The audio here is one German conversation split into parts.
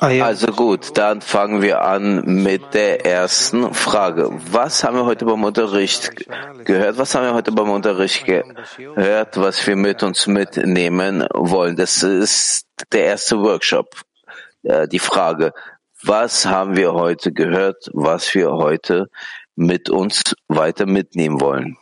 Also gut, dann fangen wir an mit der ersten Frage. Was haben wir heute beim Unterricht gehört? Was haben wir heute beim Unterricht gehört, was wir mit uns mitnehmen wollen? Das ist der erste Workshop. Äh, die Frage, was haben wir heute gehört, was wir heute mit uns weiter mitnehmen wollen?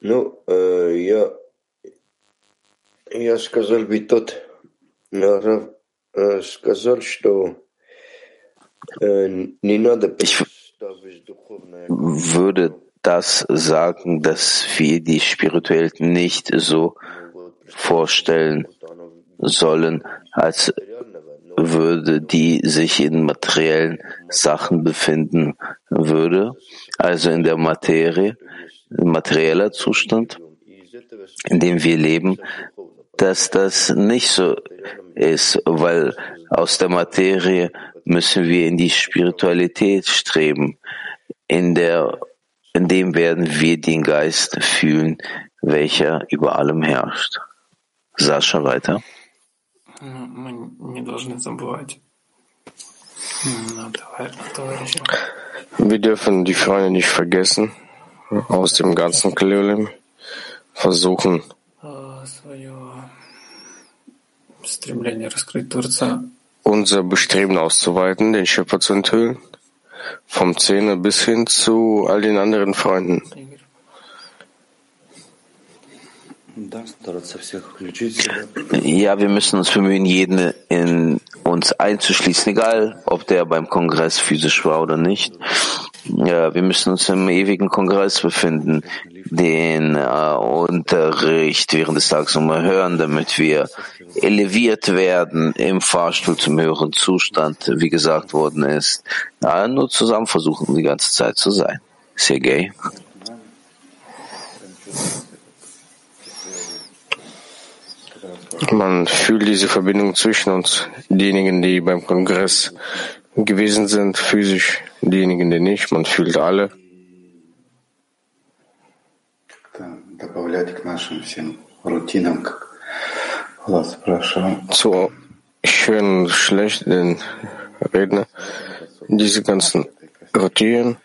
Ну, э, я, я сказал бы тот, Рав э, сказал, что э, не надо Ich würde das sagen, dass wir die Spirituellen nicht so vorstellen sollen, als würde die sich in materiellen Sachen befinden würde, also in der Materie, materieller Zustand, in dem wir leben, dass das nicht so ist, weil aus der Materie müssen wir in die Spiritualität streben. In der, in dem werden wir den Geist fühlen, welcher über allem herrscht. Sascha weiter. Wir dürfen die Freunde nicht vergessen aus dem ganzen Klelim versuchen, unser Bestreben auszuweiten, den Schöpfer zu enthüllen, vom Zehner bis hin zu all den anderen Freunden. Ja, wir müssen uns bemühen, jeden in uns einzuschließen, egal ob der beim Kongress physisch war oder nicht. Ja, wir müssen uns im ewigen Kongress befinden, den äh, Unterricht während des Tages immer hören, damit wir eleviert werden im Fahrstuhl zum höheren Zustand, wie gesagt worden ist. Ja, nur zusammen versuchen, die ganze Zeit zu sein. Sergei. Man fühlt diese Verbindung zwischen uns, diejenigen, die beim Kongress gewesen sind, physisch, diejenigen, die nicht, man fühlt alle. Zu schönen und schlechten Redner, diese ganzen Routinen.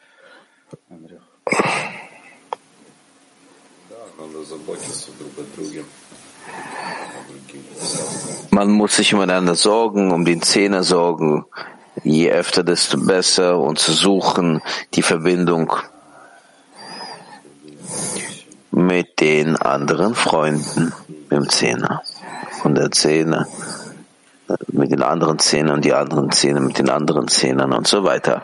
Man muss sich umeinander sorgen, um den Zehner sorgen. Je öfter, desto besser und zu suchen die Verbindung mit den anderen Freunden, dem Zehner und der Zehner, mit den anderen Zehnern, die anderen Zehner mit den anderen Zehnern und so weiter.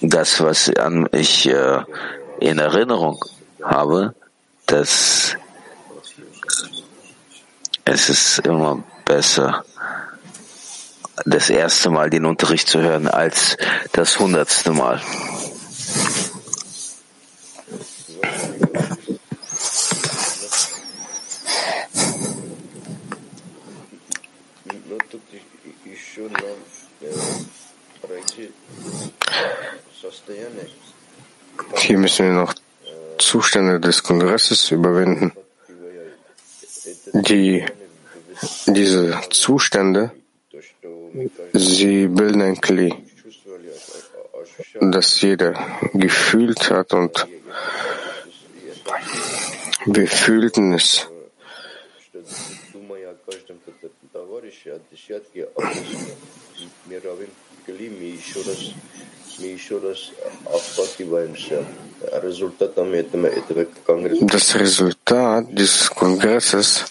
Das, was ich äh, in Erinnerung habe, dass es ist immer besser, das erste Mal den Unterricht zu hören, als das hundertste Mal. Hier müssen wir noch Zustände des Kongresses überwinden. Die, diese Zustände, sie bilden ein Kli, das jeder gefühlt hat und wir fühlten es. Das Resultat dieses Kongresses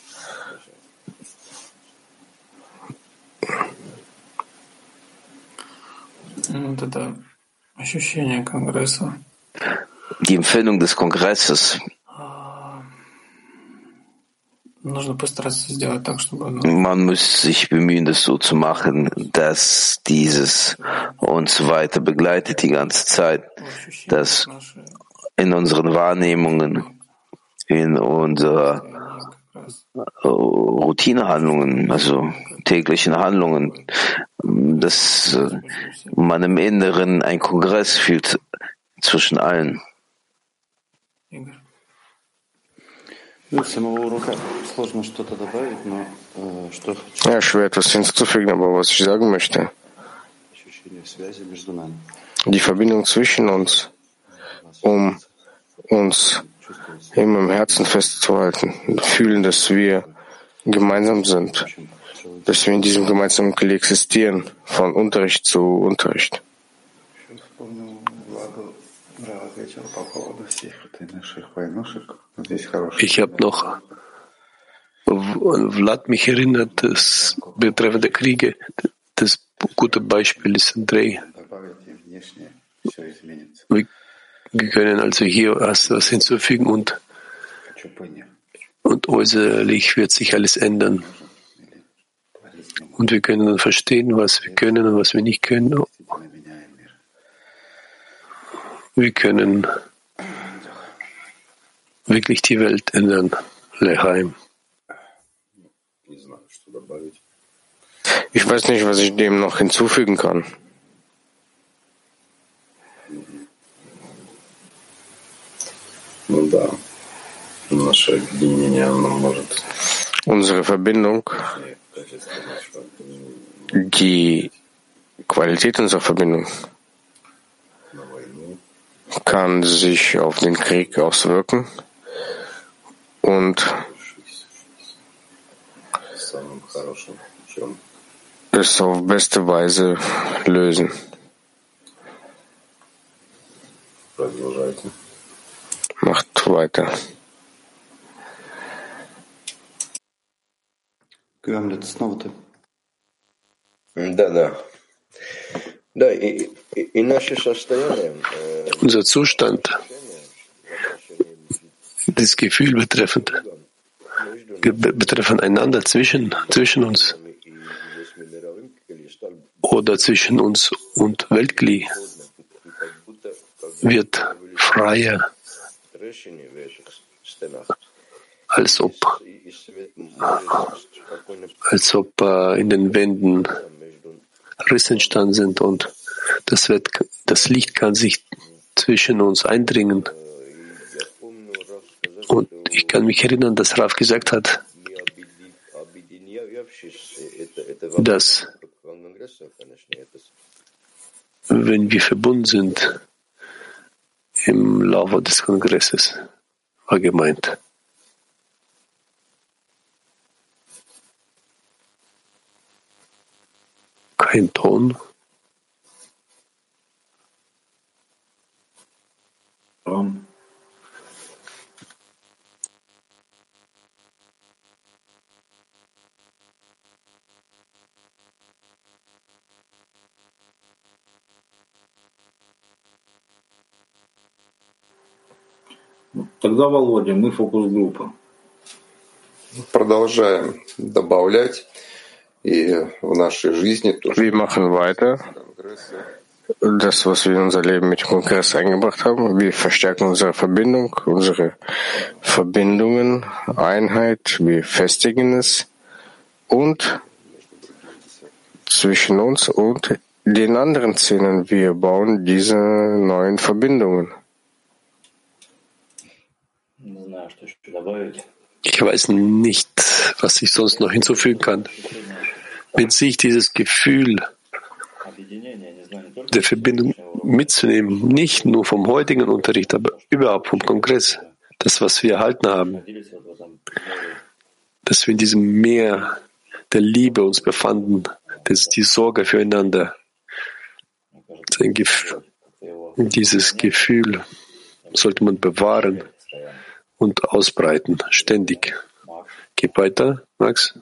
Die Empfindung des Kongresses. Man muss sich bemühen, das so zu machen, dass dieses uns weiter begleitet die ganze Zeit, dass in unseren Wahrnehmungen, in unserer äh, Routinehandlungen, also täglichen Handlungen, dass man im Inneren einen Kongress fühlt zwischen allen. Ja, schwer etwas hinzuzufügen, aber was ich sagen möchte, die Verbindung zwischen uns, um uns immer im Herzen festzuhalten, fühlen, dass wir gemeinsam sind, dass wir in diesem gemeinsamen Kli existieren, von Unterricht zu Unterricht. Ich habe noch, Vlad mich erinnert, das betreffende Kriege, das gute Beispiel ist Andrei. Wir können also hier erst was hinzufügen und, und äußerlich wird sich alles ändern. Und wir können dann verstehen, was wir können und was wir nicht können. Wir können wirklich die Welt ändern. Leheim. Ich weiß nicht, was ich dem noch hinzufügen kann. Unsere Verbindung, die Qualität unserer Verbindung kann sich auf den Krieg auswirken und es auf beste Weise lösen. Macht weiter. Да, да. Да, и, и, и наше состояние. Unser Zustand, das Gefühl betreffend, betreffend einander zwischen, zwischen uns oder zwischen uns und Weltkli wird freier, als ob, als ob äh, in den Wänden Risse entstanden sind und das, wird, das Licht kann sich zwischen uns eindringen. Und ich kann mich erinnern, dass Raf gesagt hat, dass wenn wir verbunden sind im Laufe des Kongresses, war gemeint. Kein Ton. Raum. Тогда, Володя, мы фокус-группа. Продолжаем добавлять и в нашей жизни тоже. Wir machen weiter. Das, was wir in unser Leben mit dem Kongress eingebracht haben, wir verstärken unsere Verbindung, unsere Verbindungen, Einheit, wir festigen es und zwischen uns und den anderen Szenen, wir bauen diese neuen Verbindungen. Ich weiß nicht, was ich sonst noch hinzufügen kann. Mit sich dieses Gefühl der Verbindung mitzunehmen, nicht nur vom heutigen Unterricht, aber überhaupt vom Kongress, das, was wir erhalten haben, dass wir in diesem Meer der Liebe uns befanden, das ist die Sorge füreinander. Dieses Gefühl sollte man bewahren und ausbreiten, ständig. Geh weiter, Max.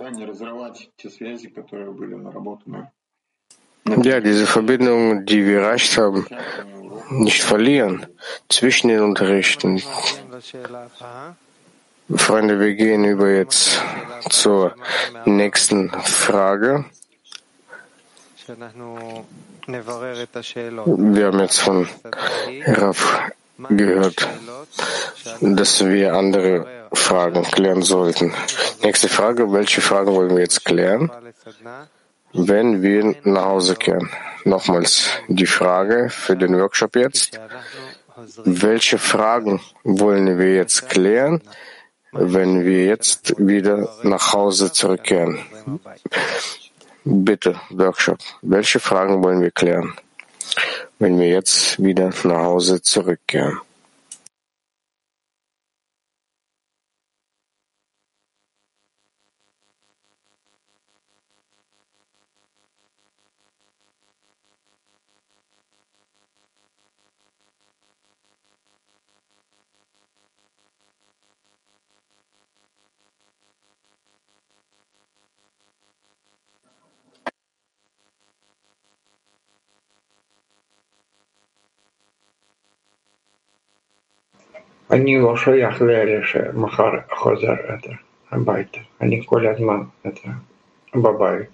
Ja, diese Verbindung, die wir erreicht haben, nicht verlieren zwischen den Unterrichten. Freunde, wir gehen über jetzt zur nächsten Frage. Wir haben jetzt von Rav gehört, dass wir andere Fragen klären sollten. Nächste Frage, welche Fragen wollen wir jetzt klären, wenn wir nach Hause kehren? Nochmals die Frage für den Workshop jetzt. Welche Fragen wollen wir jetzt klären, wenn wir jetzt wieder nach Hause zurückkehren? Bitte, Workshop. Welche Fragen wollen wir klären, wenn wir jetzt wieder nach Hause zurückkehren? Они лошаях лерише махар хозер это абайта. Они колядман это бабай.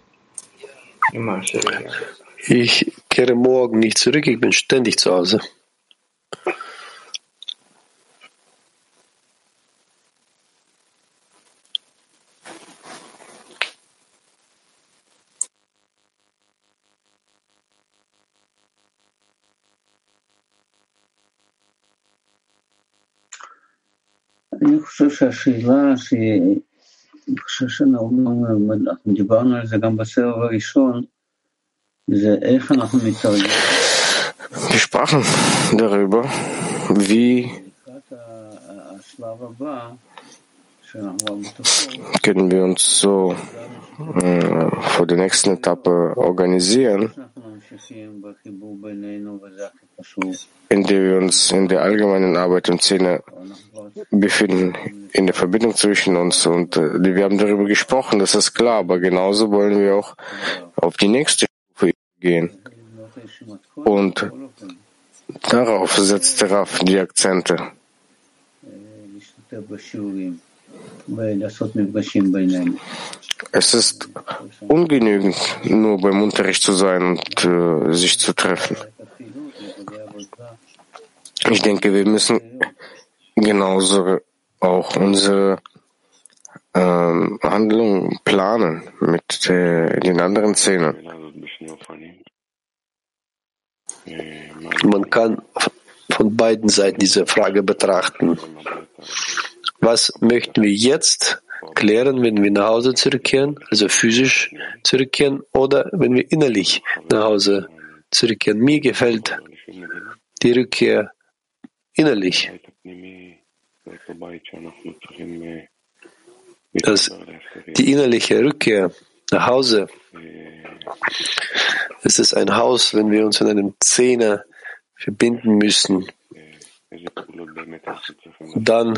Ich kehre morgen nicht zurück, ich bin ständig zu Hause. שהשאלה שהיא, אני חושב שאנחנו דיברנו על זה גם בסבב הראשון, זה איך אנחנו מתרגלים. Wir sprachen darüber, wie השלב הבא, können wir uns so äh, vor der nächsten Etappe organisieren, in der wir uns in der allgemeinen Arbeit und Szene befinden, in der Verbindung zwischen uns. Und äh, wir haben darüber gesprochen, das ist klar, aber genauso wollen wir auch auf die nächste Stufe gehen. Und darauf setzt Raff die Akzente. Es ist ungenügend, nur beim Unterricht zu sein und äh, sich zu treffen. Ich denke, wir müssen genauso auch unsere ähm, Handlung planen mit äh, den anderen Szenen. Man kann von beiden Seiten diese Frage betrachten. Was möchten wir jetzt klären, wenn wir nach Hause zurückkehren, also physisch zurückkehren, oder wenn wir innerlich nach Hause zurückkehren? Mir gefällt die Rückkehr innerlich. Das, die innerliche Rückkehr nach Hause, es ist ein Haus, wenn wir uns in einem Zehner verbinden müssen. Dann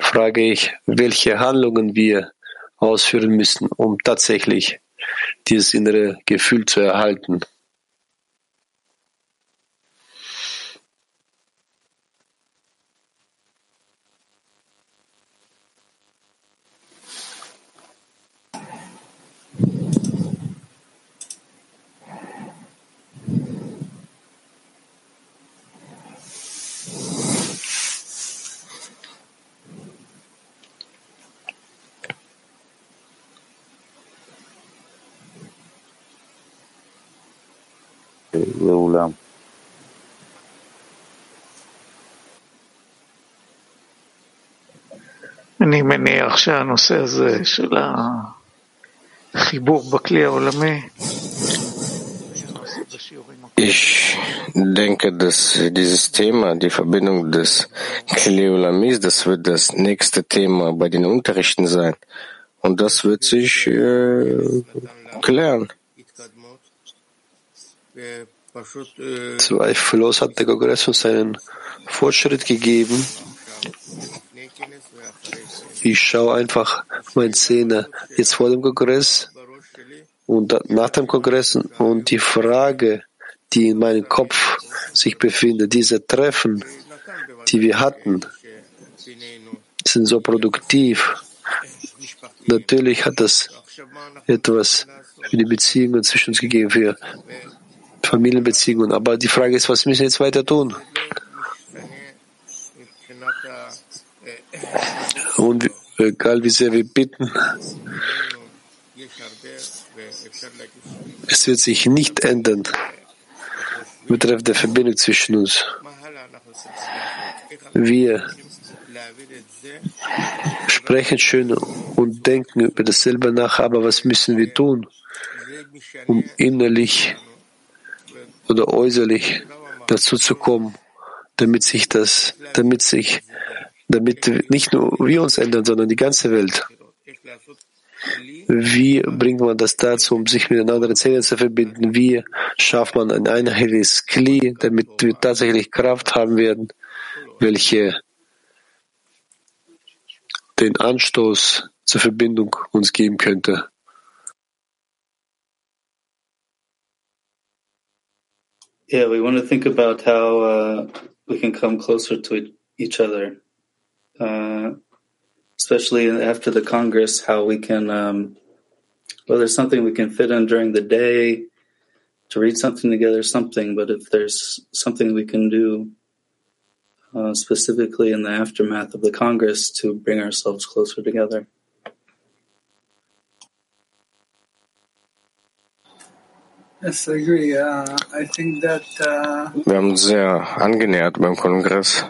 frage ich, welche Handlungen wir ausführen müssen, um tatsächlich dieses innere Gefühl zu erhalten. ואולם. אני מניח שהנושא הזה של החיבור בכלי העולמי, Ich denke, dass dieses Thema, die Verbindung des Kleolamis, das wird das nächste Thema bei den Unterrichten sein. Und das wird sich äh, klären. Zweifellos hat der Kongress uns einen Fortschritt gegeben. Ich schaue einfach meine Szene jetzt vor dem Kongress und nach dem Kongress und die Frage, die in meinem Kopf sich befindet, diese Treffen, die wir hatten, sind so produktiv. Natürlich hat das etwas für die Beziehungen zwischen uns gegeben, für Familienbeziehungen. Aber die Frage ist, was müssen wir jetzt weiter tun? Und egal wie sehr wir bitten, es wird sich nicht ändern betreffend der Verbindung zwischen uns. Wir sprechen schön und denken über dasselbe nach, aber was müssen wir tun, um innerlich oder äußerlich dazu zu kommen, damit sich das, damit sich, damit nicht nur wir uns ändern, sondern die ganze Welt. Wie bringt man das dazu, um sich mit den anderen Zähnen zu verbinden? Wie schafft man ein einheitliches Kli, damit wir tatsächlich Kraft haben werden, welche den Anstoß zur Verbindung uns geben könnte? Yeah, we want to think about how uh, we can come closer to each other, uh, especially after the Congress, how we can, um, well, there's something we can fit in during the day to read something together, something, but if there's something we can do uh, specifically in the aftermath of the Congress to bring ourselves closer together. Wir haben uns sehr angenähert beim Kongress.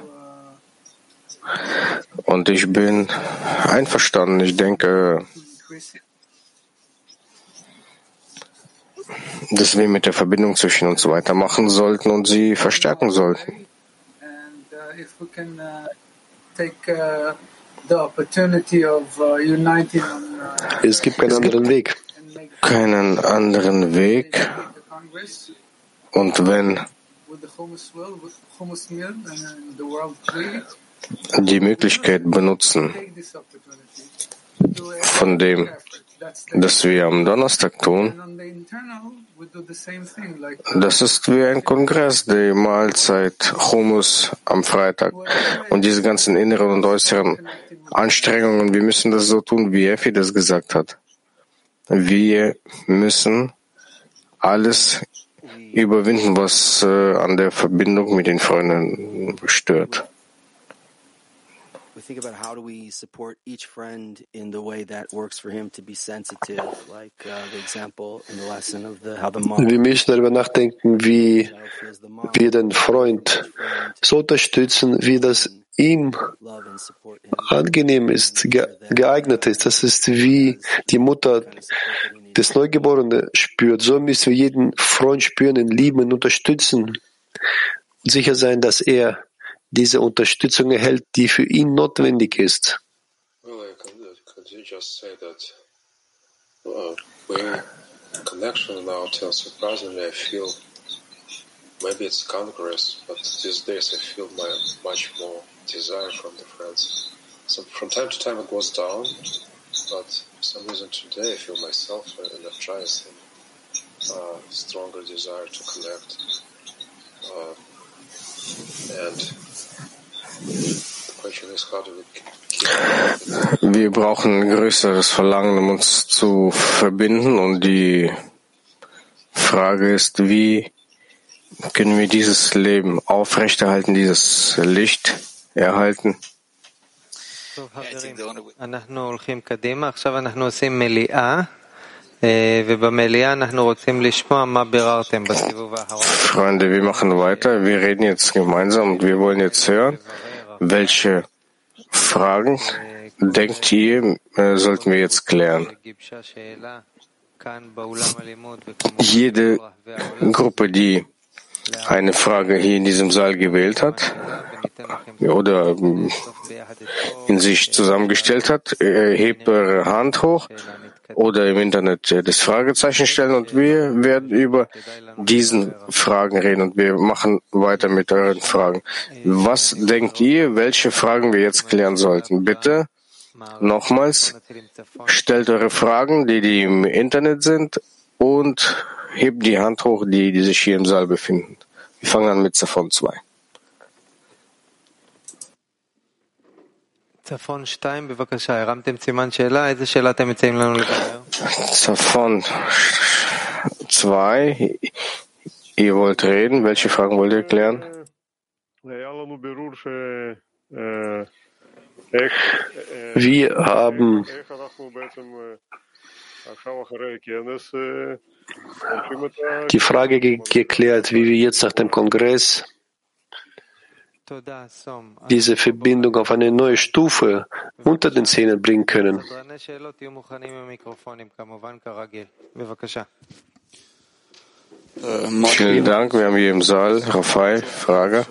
Und ich bin einverstanden. Ich denke, dass wir mit der Verbindung zwischen uns weitermachen sollten und sie verstärken sollten. and uh, if we can uh, take uh, the opportunity of uh, uniting on uh, Es gibt keinen anderen Weg. Keinen anderen Weg. Und wenn die Möglichkeit benutzen von dem, das wir am Donnerstag tun, das ist wie ein Kongress, die Mahlzeit, Hummus am Freitag. Und diese ganzen inneren und äußeren Anstrengungen, wir müssen das so tun, wie Effi das gesagt hat. Wir müssen alles überwinden, was äh, an der Verbindung mit den Freunden stört. we think about how do we support each friend in the way that works for him to be sensitive, like uh, the example in the lesson of the how the mom Wir müssen darüber nachdenken, wie wir den Freund so unterstützen, wie das ihm angenehm ist, ge geeignet ist. Das ist wie die Mutter des Neugeborenen spürt. So müssen wir jeden Freund spüren, ihn lieben und unterstützen und sicher sein, dass er diese Unterstützung erhält, die für ihn notwendig ist. Maybe it's Congress, but these days I feel my, much more desire from the friends. So from time to time it goes down, but for some reason today I feel myself in a trance and uh, stronger desire to connect. Uh, and the question is how do we Wir brauchen größeres Verlangen, um uns zu verbinden. Und die Frage ist, wie können wir dieses Leben aufrechterhalten, dieses Licht erhalten. Freunde, wir machen weiter. Wir reden jetzt gemeinsam und wir wollen jetzt hören, welche Fragen denkt ihr, äh, sollten wir jetzt klären? Jede Gruppe, die eine Frage hier in diesem Saal gewählt hat oder ähm, in sich zusammengestellt hat, äh, hebt eure Hand hoch oder im Internet äh, das Fragezeichen stellen und wir werden über diesen Fragen reden und wir machen weiter mit euren Fragen. Was denkt ihr, welche Fragen wir jetzt klären sollten? Bitte nochmals stellt eure Fragen, die, die im Internet sind und hebt die Hand hoch, die, die sich hier im Saal befinden. Wir fangen an mit Zafon 2. צפון 2, בבקשה, הרמתם סימן שאלה, איזה שאלה אתם מציעים לנו לברר? Zafon 2, ihr wollt reden, welche Fragen wollt ihr klären? היה לנו בירור Wir haben die Frage ge geklärt, wie wir jetzt nach dem Kongress diese Verbindung auf eine neue Stufe unter den Zähnen bringen können. Vielen Dank. Wir haben hier im Saal Raphael, Frage.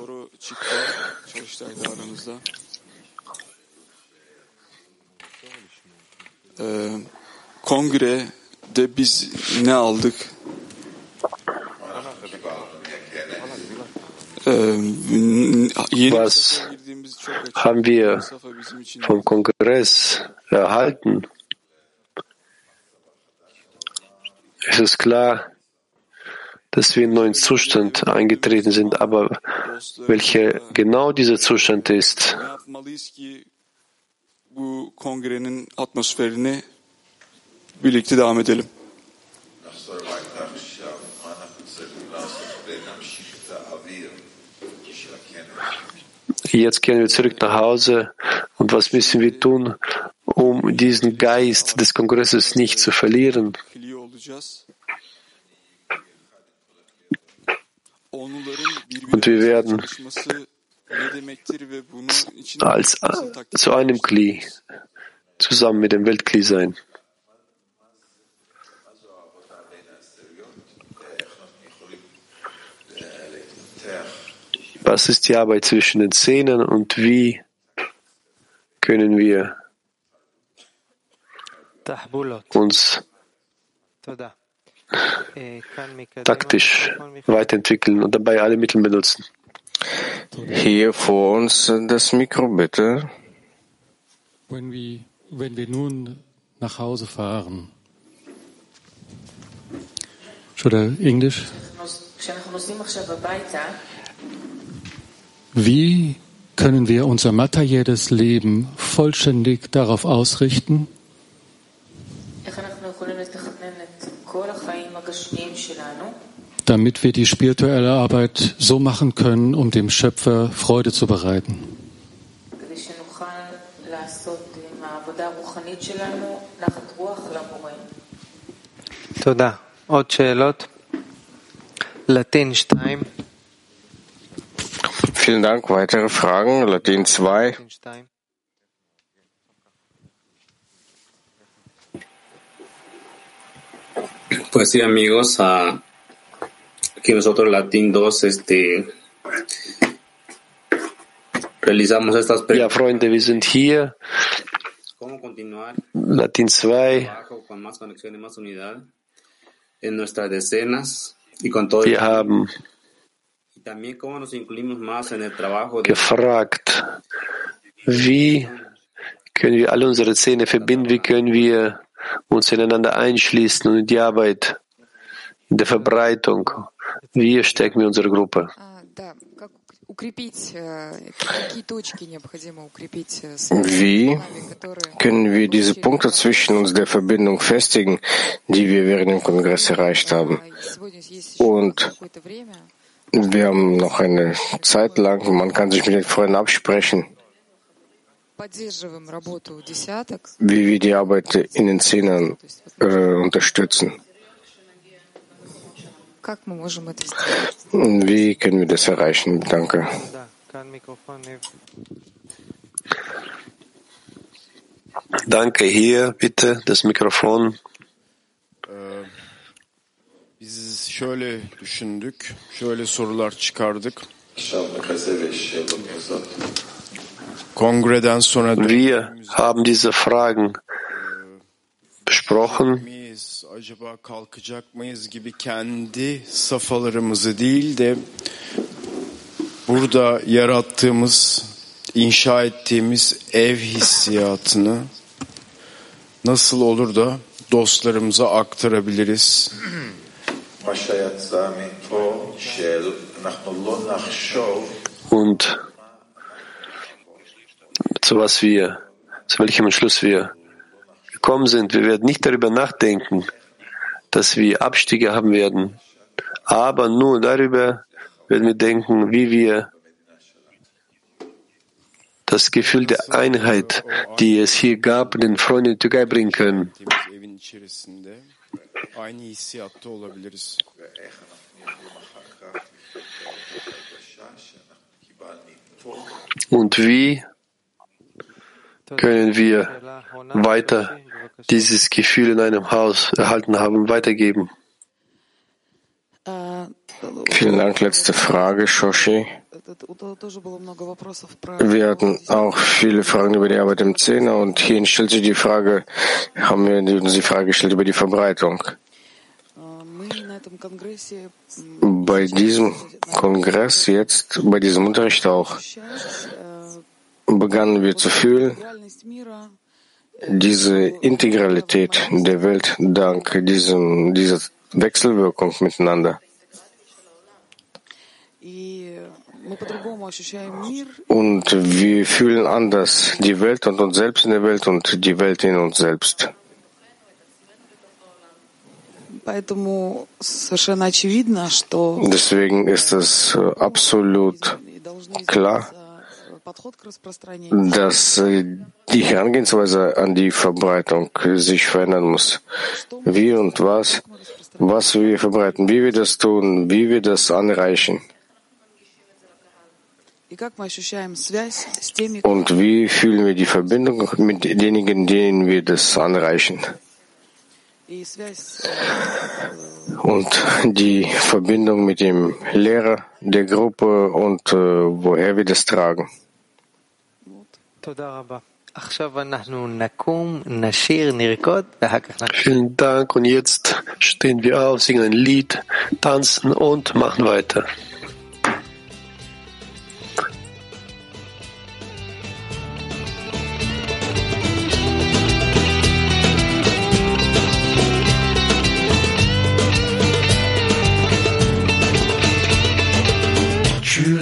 Kongrede biz ne aldık? Was haben wir vom Kongress erhalten? Es ist klar, dass wir in einen neuen Zustand eingetreten sind, aber welcher genau dieser Zustand ist, kongrenin atmosferini birlikte devam edelim. Jetzt gehen wir zurück nach Hause. Und was müssen wir tun, um diesen Geist des Kongresses nicht zu verlieren? Und wir werden als zu einem Kli zusammen mit dem Weltkli sein. Was ist die Arbeit zwischen den Zähnen und wie können wir uns taktisch weiterentwickeln und dabei alle Mittel benutzen? Hier vor uns das Mikro, bitte. Wenn wir, wenn wir nun nach Hause fahren, oder Englisch? Wie können wir unser materielles Leben vollständig darauf ausrichten, damit wir die spirituelle Arbeit so machen können, um dem Schöpfer Freude zu bereiten? תודה. עוד שאלות? לטין 2. Vielen Dank. Weitere Fragen? Latin 2. Pues sí, amigos, uh, aquí nosotros Latin 2 este, realizamos estas Ja, Freunde, wir sind hier. ¿Cómo continuar Latin 2. trabajo con más conexión y más unidad en nuestras decenas y con todo Wir haben gefragt, wie können wir alle unsere Zähne verbinden, wie können wir uns ineinander einschließen und in die Arbeit, in der Verbreitung, wie stärken wir unsere Gruppe. Wie können wir diese Punkte zwischen uns der Verbindung festigen, die wir während dem Kongress erreicht haben? Und wir haben noch eine Zeit lang, man kann sich mit den Freunden absprechen, wie wir die Arbeit in den Zehnern äh, unterstützen. Wie können wir das erreichen? Danke. Danke, hier bitte das Mikrofon. Biz şöyle düşündük, şöyle sorular çıkardık. Kongreden sonra Wir haben diese Fragen besprochen. acaba kalkacak mıyız gibi kendi safhalarımızı değil de burada yarattığımız, inşa ettiğimiz ev hissiyatını nasıl olur da dostlarımıza aktarabiliriz? Und zu was wir, zu welchem Entschluss wir gekommen sind. Wir werden nicht darüber nachdenken, dass wir Abstiege haben werden, aber nur darüber werden wir denken, wie wir das Gefühl der Einheit, die es hier gab, den Freunden in die Türkei bringen können. Aynı hissiyatta olabiliriz. Und wie können wir weiter dieses Gefühl in einem Haus erhalten haben, weitergeben? Vielen Dank. Letzte Frage, Shoshi. Wir hatten auch viele Fragen über die Arbeit im Zehner und hierhin stellt sich die Frage, haben wir uns die Frage gestellt über die Verbreitung. Bei diesem Kongress jetzt, bei diesem Unterricht auch, begannen wir zu fühlen, diese Integralität der Welt dank diesem, dieser Wechselwirkung miteinander. Und wir fühlen anders die Welt und uns selbst in der Welt und die Welt in uns selbst. Deswegen ist es äh, absolut klar, dass äh, die Herangehensweise an die Verbreitung sich verändern muss. Wie und was, was wir verbreiten, wie wir das tun, wie wir das anreichen. Und wie fühlen wir die Verbindung mit denjenigen, denen wir das anreichen? Und die Verbindung mit dem Lehrer der Gruppe und äh, woher wir das tragen. Vielen Dank. Und jetzt stehen wir auf, singen ein Lied, tanzen und machen weiter.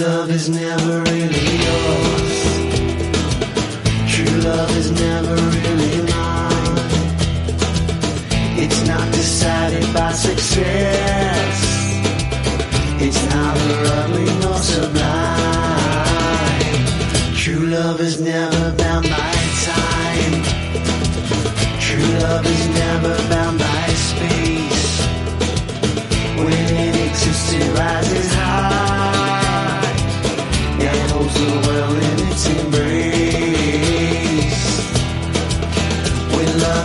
Love is never really yours. True love is never really mine. It's not decided by success. It's neither ugly nor sublime. True love is never bound by time. True love is never bound by space. When it exists, it rises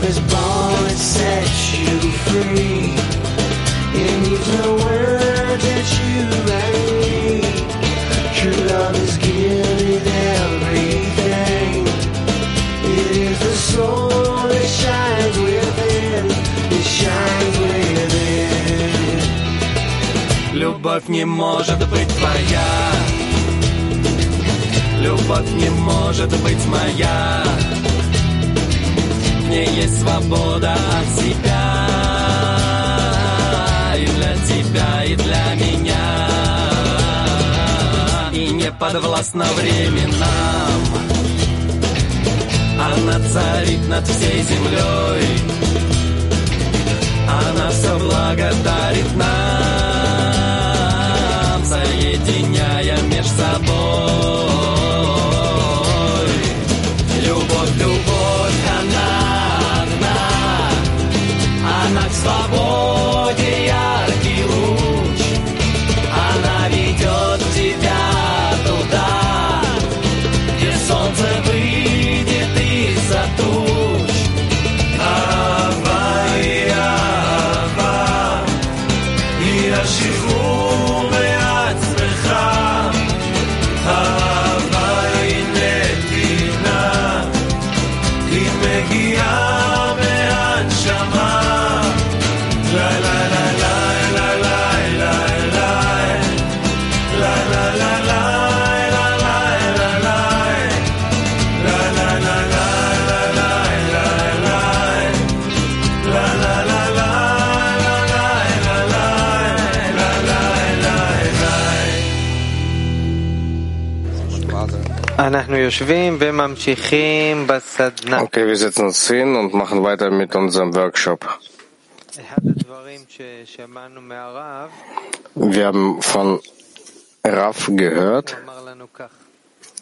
is born, it sets you free. It needs no words that you read. True love is giving everything. It is the soul that shines within. It shines within. Любовь не может быть твоя Любовь не может быть моя В ней есть свобода от себя. И для тебя, и для меня. И не подвластна временам. Она царит над всей землей. Она все благодарит нам Соединяя меж собой favor. Okay, wir setzen uns hin und machen weiter mit unserem Workshop. Wir haben von Raf gehört,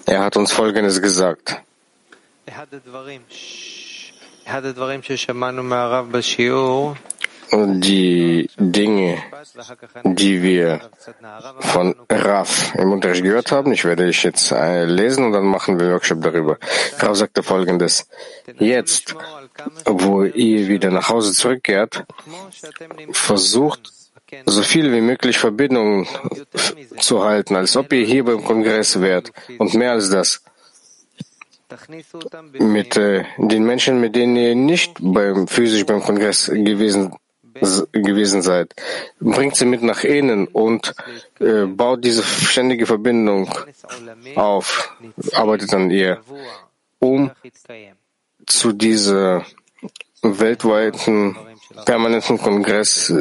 Er hat uns Folgendes gesagt die Dinge, die wir von Raf im Unterricht gehört haben. Ich werde ich jetzt äh, lesen und dann machen wir Workshop darüber. Raf sagte folgendes. Jetzt, wo ihr wieder nach Hause zurückkehrt, versucht so viel wie möglich Verbindungen zu halten, als ob ihr hier beim Kongress wärt und mehr als das mit äh, den Menschen, mit denen ihr nicht beim, physisch beim Kongress gewesen gewesen seid. Bringt sie mit nach innen und äh, baut diese ständige Verbindung auf, arbeitet an ihr, um zu dieser weltweiten permanenten Kongress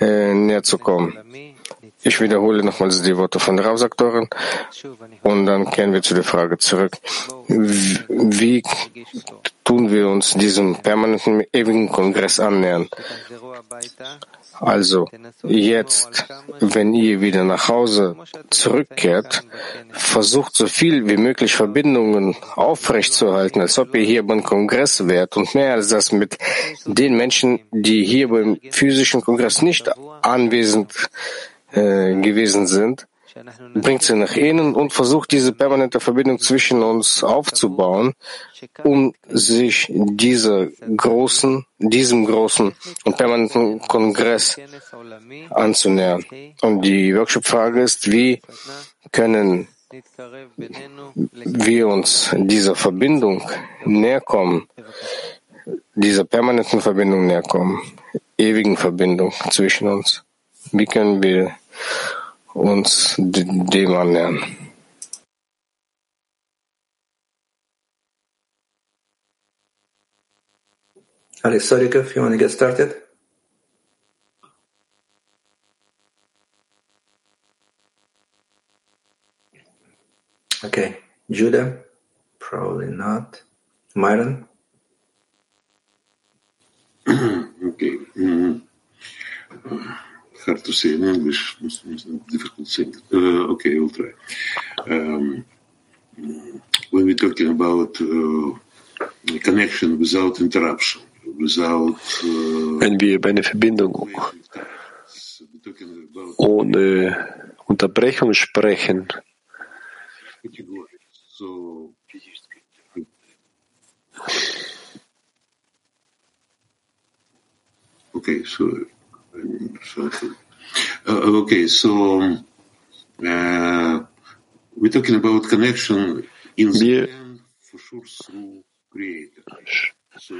äh, näher zu kommen. Ich wiederhole nochmals die Worte von der Rausaktorin und dann kehren wir zu der Frage zurück. Wie tun wir uns diesem permanenten, ewigen Kongress annähern? Also, jetzt, wenn ihr wieder nach Hause zurückkehrt, versucht so viel wie möglich Verbindungen aufrechtzuerhalten, als ob ihr hier beim Kongress wärt und mehr als das mit den Menschen, die hier beim physischen Kongress nicht anwesend äh, gewesen sind, bringt sie nach innen und versucht diese permanente Verbindung zwischen uns aufzubauen, um sich dieser großen, diesem großen und permanenten Kongress anzunähern. Und die Workshop-Frage ist, wie können wir uns dieser Verbindung näher kommen, dieser permanenten Verbindung näher kommen, ewigen Verbindung zwischen uns? Wie können wir uns dem annähern? Ali Sarikov, you want to get started? Okay. Judah? Probably not. Myron? okay. Mm. Hard to say in English. Difficult thing. Uh, okay, I'll try. Um, when we're talking about uh, connection without interruption, without. Uh, Wenn wir über eine Verbindung ohne Unterbrechung sprechen, so, okay, so, okay, so uh, we're talking about connection in wir the for sure through creator. So,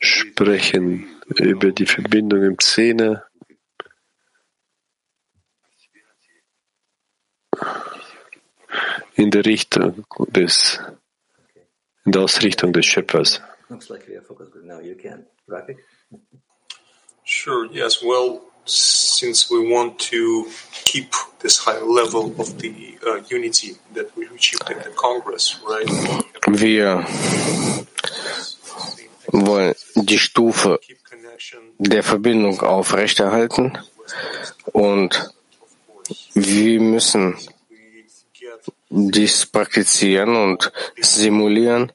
sprechen über die Verbindung im Zehner in der Richtung des, in der Ausrichtung des Schöpfers. Looks like we are focused now. You can. Rafik? Sure, yes. Well, since we want to keep this high level of the uh, unity that we achieved in the Congress, right? Wir wollen die Stufe der Verbindung aufrechterhalten und wir müssen dies praktizieren und simulieren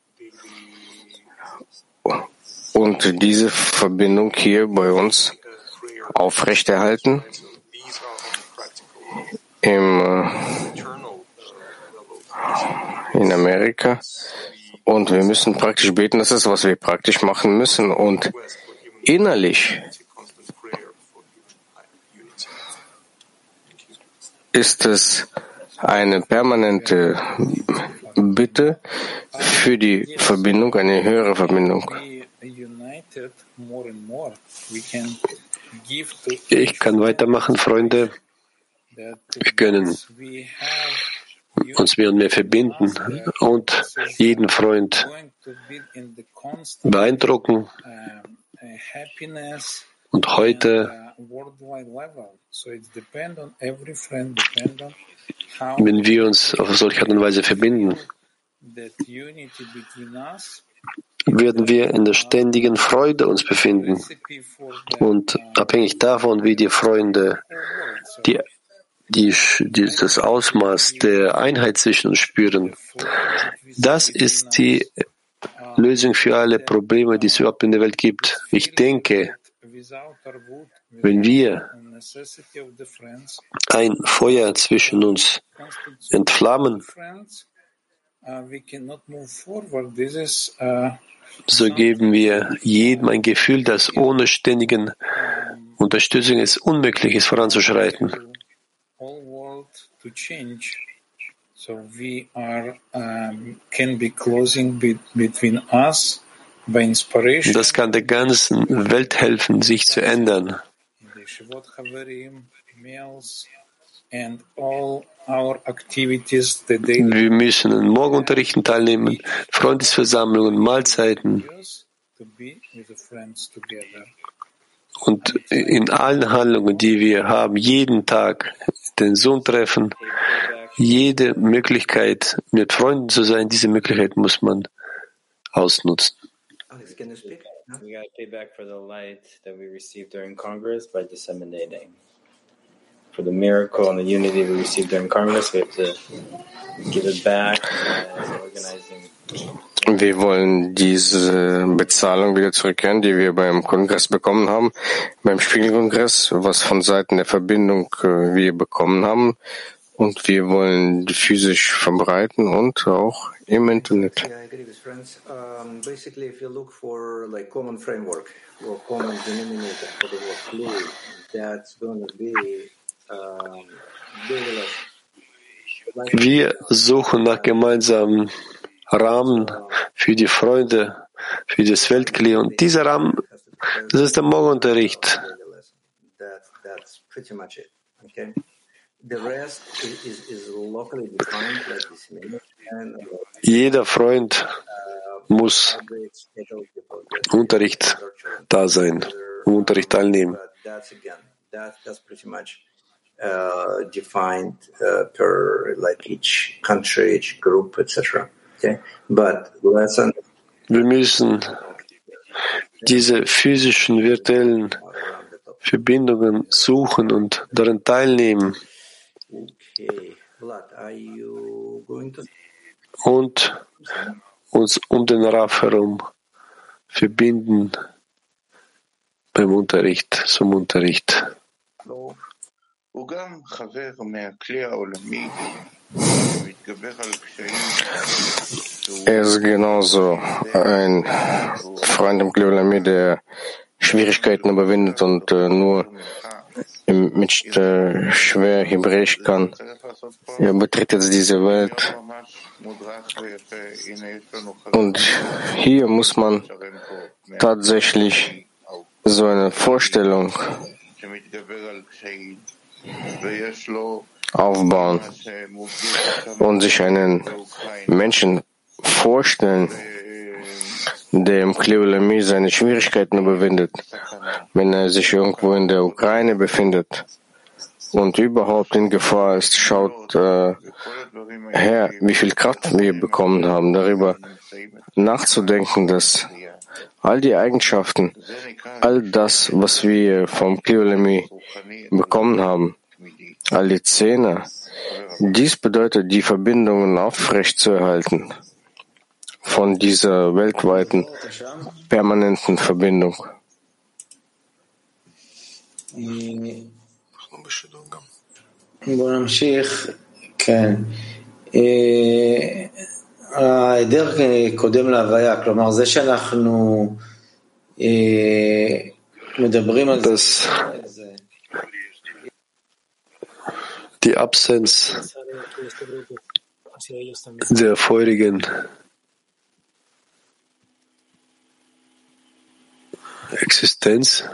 und diese Verbindung hier bei uns aufrechterhalten im, äh, in Amerika. Und wir müssen praktisch beten, das ist, was wir praktisch machen müssen. Und innerlich ist es eine permanente Bitte für die Verbindung, eine höhere Verbindung. Ich kann weitermachen, Freunde. Wir können uns mehr und mehr verbinden und jeden Freund beeindrucken. Und heute, wenn wir uns auf solche Art und Weise verbinden, würden wir in der ständigen Freude uns befinden. Und abhängig davon, wie die Freunde die die, die, das Ausmaß der Einheit zwischen uns spüren. Das ist die Lösung für alle Probleme, die es überhaupt in der Welt gibt. Ich denke, wenn wir ein Feuer zwischen uns entflammen, so geben wir jedem ein Gefühl, dass ohne ständigen Unterstützung es unmöglich ist, voranzuschreiten. So we are um, can be closing be, between us by inspiration. Das kann der ganzen Welt helfen, sich zu ändern. And all our activities, the daily Wir müssen an Morgenunterrichten teilnehmen, Freundesversammlungen, Mahlzeiten to und in allen Handlungen, die wir haben, jeden Tag den Sohn treffen, jede Möglichkeit, mit Freunden zu sein, diese Möglichkeit muss man ausnutzen. Alex, can you speak? No? We gotta pay back for the light that we received during Congress by disseminating. For the miracle and the unity we received during Congress, we have to give it back as organizing. Wir wollen diese Bezahlung wieder zurückkehren, die wir beim Kongress bekommen haben, beim Spiegelkongress, was von Seiten der Verbindung äh, wir bekommen haben. Und wir wollen die physisch verbreiten und auch im Internet. Yeah, Like, Wir suchen nach gemeinsamen Rahmen für die Freunde, für das Weltkli. Und dieser Rahmen, das ist der Morgenunterricht. Jeder Freund muss Unterricht da sein, Unterricht teilnehmen. Uh, defined uh, per like each country, each group, etc. Okay, but lesson Wir müssen diese physischen, virtuellen Verbindungen suchen und daran teilnehmen und uns um den Raff herum verbinden beim Unterricht, zum Unterricht. Er ist genauso ein Freund im Kleolami, der Schwierigkeiten überwindet und äh, nur mit äh, schwer Hebräisch kann. Er betritt jetzt diese Welt. Und hier muss man tatsächlich so eine Vorstellung aufbauen und sich einen Menschen vorstellen, der im Kleolemie seine Schwierigkeiten überwindet, wenn er sich irgendwo in der Ukraine befindet und überhaupt in Gefahr ist, schaut äh, her, wie viel Kraft wir bekommen haben, darüber nachzudenken, dass all die Eigenschaften, all das, was wir vom Kleolami bekommen haben, all die Zähne, dies bedeutet, die Verbindungen aufrechtzuerhalten von dieser weltweiten permanenten Verbindung. בואו נמשיך. כן. אה, ההיעדר קודם להוויה, כלומר זה שאנחנו אה, מדברים על Das, die Absenz der feurigen Existenz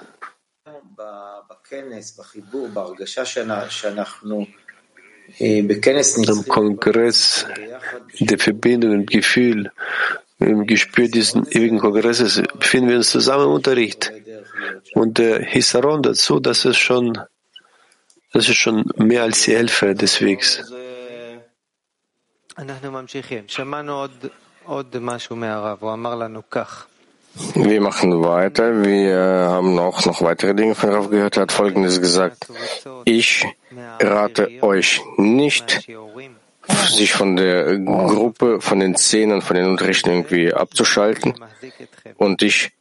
בכנס, בחיבור, בהרגשה שאנ- שאנחנו אה, בכנס am נצחי, Kongress, der Verbindung, im Gefühl, im Gespür diesen ewigen Kongresses befinden wir uns zusammen im Unterricht. Und der Hisaron dazu, das ist schon, das ist schon mehr als die Hälfte des Wegs. אנחנו ממשיכים. שמענו עוד, עוד משהו מהרב, הוא אמר לנו כך. Wir machen weiter. Wir haben auch noch weitere Dinge von Rav gehört. Er hat Folgendes gesagt. Ich rate euch nicht, sich von der Gruppe, von den Szenen, von den Unterrichten irgendwie abzuschalten. Und ich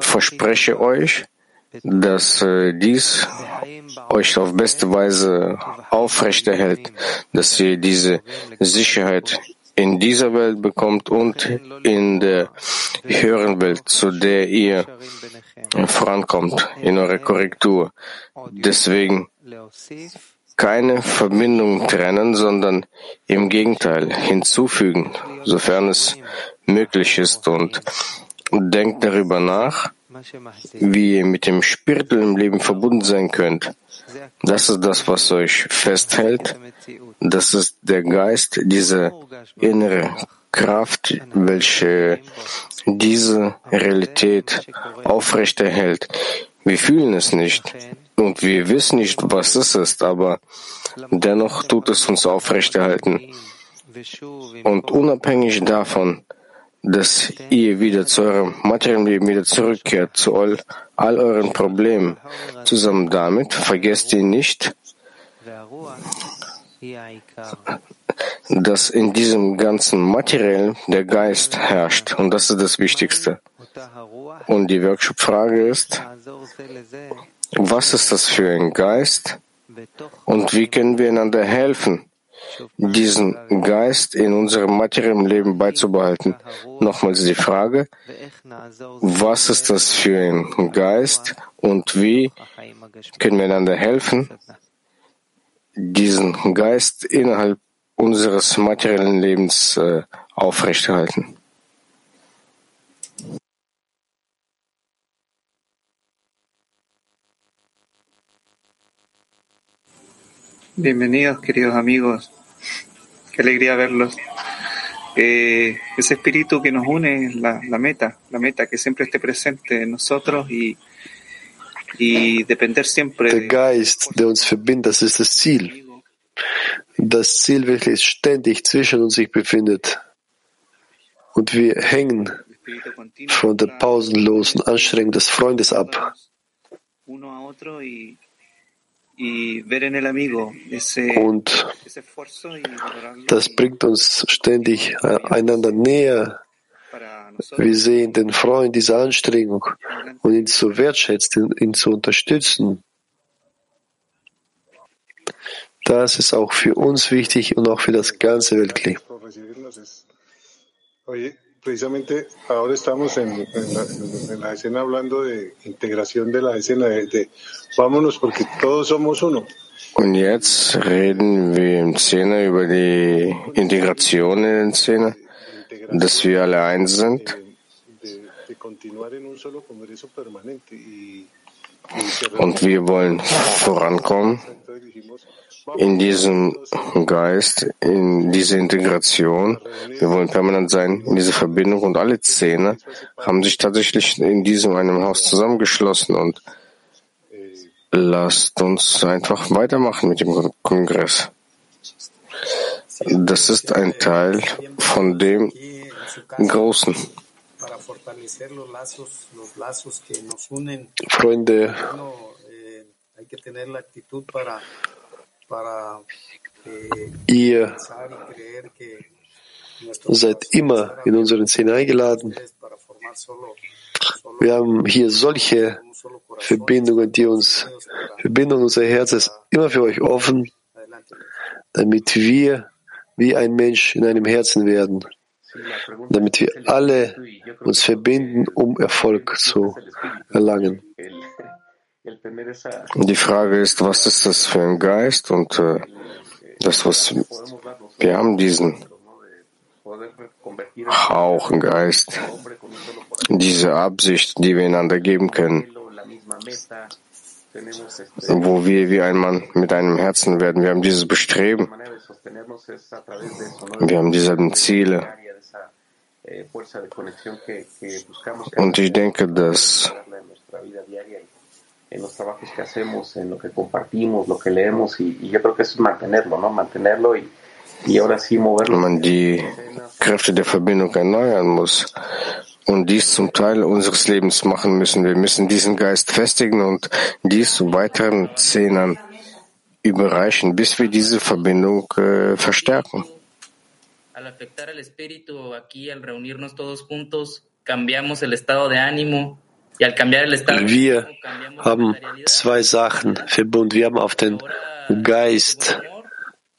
verspreche euch, dass äh, dies euch auf beste Weise aufrechterhält, dass ihr diese Sicherheit in dieser Welt bekommt und in der höheren Welt, zu der ihr vorankommt, in eurer Korrektur. Deswegen keine Verbindung trennen, sondern im Gegenteil hinzufügen, sofern es möglich ist und denkt darüber nach, wie ihr mit dem spirituellen Leben verbunden sein könnt. Das ist das, was euch festhält. Das ist der Geist, diese innere Kraft, welche diese Realität aufrechterhält. Wir fühlen es nicht und wir wissen nicht, was es ist, aber dennoch tut es uns aufrechterhalten. Und unabhängig davon, dass ihr wieder zu eurem materiellen Leben wieder zurückkehrt, zu all, all euren Problemen. Zusammen damit vergesst ihr nicht, dass in diesem ganzen Materiellen der Geist herrscht. Und das ist das Wichtigste. Und die Workshop-Frage ist, was ist das für ein Geist und wie können wir einander helfen, diesen Geist in unserem materiellen Leben beizubehalten. Nochmals die Frage, was ist das für ein Geist und wie können wir einander helfen, diesen Geist innerhalb unseres materiellen Lebens äh, aufrechterhalten? Bienvenidos, queridos amigos. Qué alegría verlos. Eh, ese espíritu que nos une es la, la, meta, la meta que siempre esté presente en nosotros y, y depender siempre. Der Geist, der uns verbindet, das ist das Ziel. Das Ziel, welches ständig zwischen uns sich befindet. Und wir hängen von der pausenlosen Anstrengung des Freundes ab. Und das bringt uns ständig einander näher. Wir sehen den Freund dieser Anstrengung und ihn zu wertschätzen, ihn zu unterstützen. Das ist auch für uns wichtig und auch für das ganze Weltkli. Precisamente ahora estamos en, en, la, en, la, escena hablando de integración de la escena, de, de vámonos porque todos somos uno. Und jetzt reden wir in Szene über die Integration in den Szene, dass wir alle eins sind. Und wir wollen vorankommen in diesem Geist, in dieser Integration. Wir wollen permanent sein in dieser Verbindung und alle Zähne haben sich tatsächlich in diesem einem Haus zusammengeschlossen und lasst uns einfach weitermachen mit dem Kongress. Das ist ein Teil von dem Großen. Freunde, Ihr seid immer in unseren Szene eingeladen. Wir haben hier solche Verbindungen, die uns Verbindung unser Herz ist immer für euch offen, damit wir wie ein Mensch in einem Herzen werden, damit wir alle uns verbinden, um Erfolg zu erlangen. Die Frage ist, was ist das für ein Geist und äh, das, was wir haben, diesen Hauchengeist, diese Absicht, die wir einander geben können, wo wir wie ein Mann mit einem Herzen werden. Wir haben dieses Bestreben, wir haben dieselben Ziele. Und ich denke, dass en los trabajos que hacemos, en lo que compartimos, lo que leemos, y, y yo creo que eso es mantenerlo, ¿no? Mantenerlo y, y ahora sí moverlo. Man die Kräfte der Verbindung erneuern muss und dies zum Teil unseres Lebens machen müssen. Wir müssen diesen Geist festigen und dies zu weiteren Zehnern überreichen, bis wir diese Verbindung äh, verstärken. al afectar al espíritu aquí, al reunirnos todos juntos, cambiamos el estado de ánimo Wir haben zwei Sachen verbunden. Wir haben auf den Geist,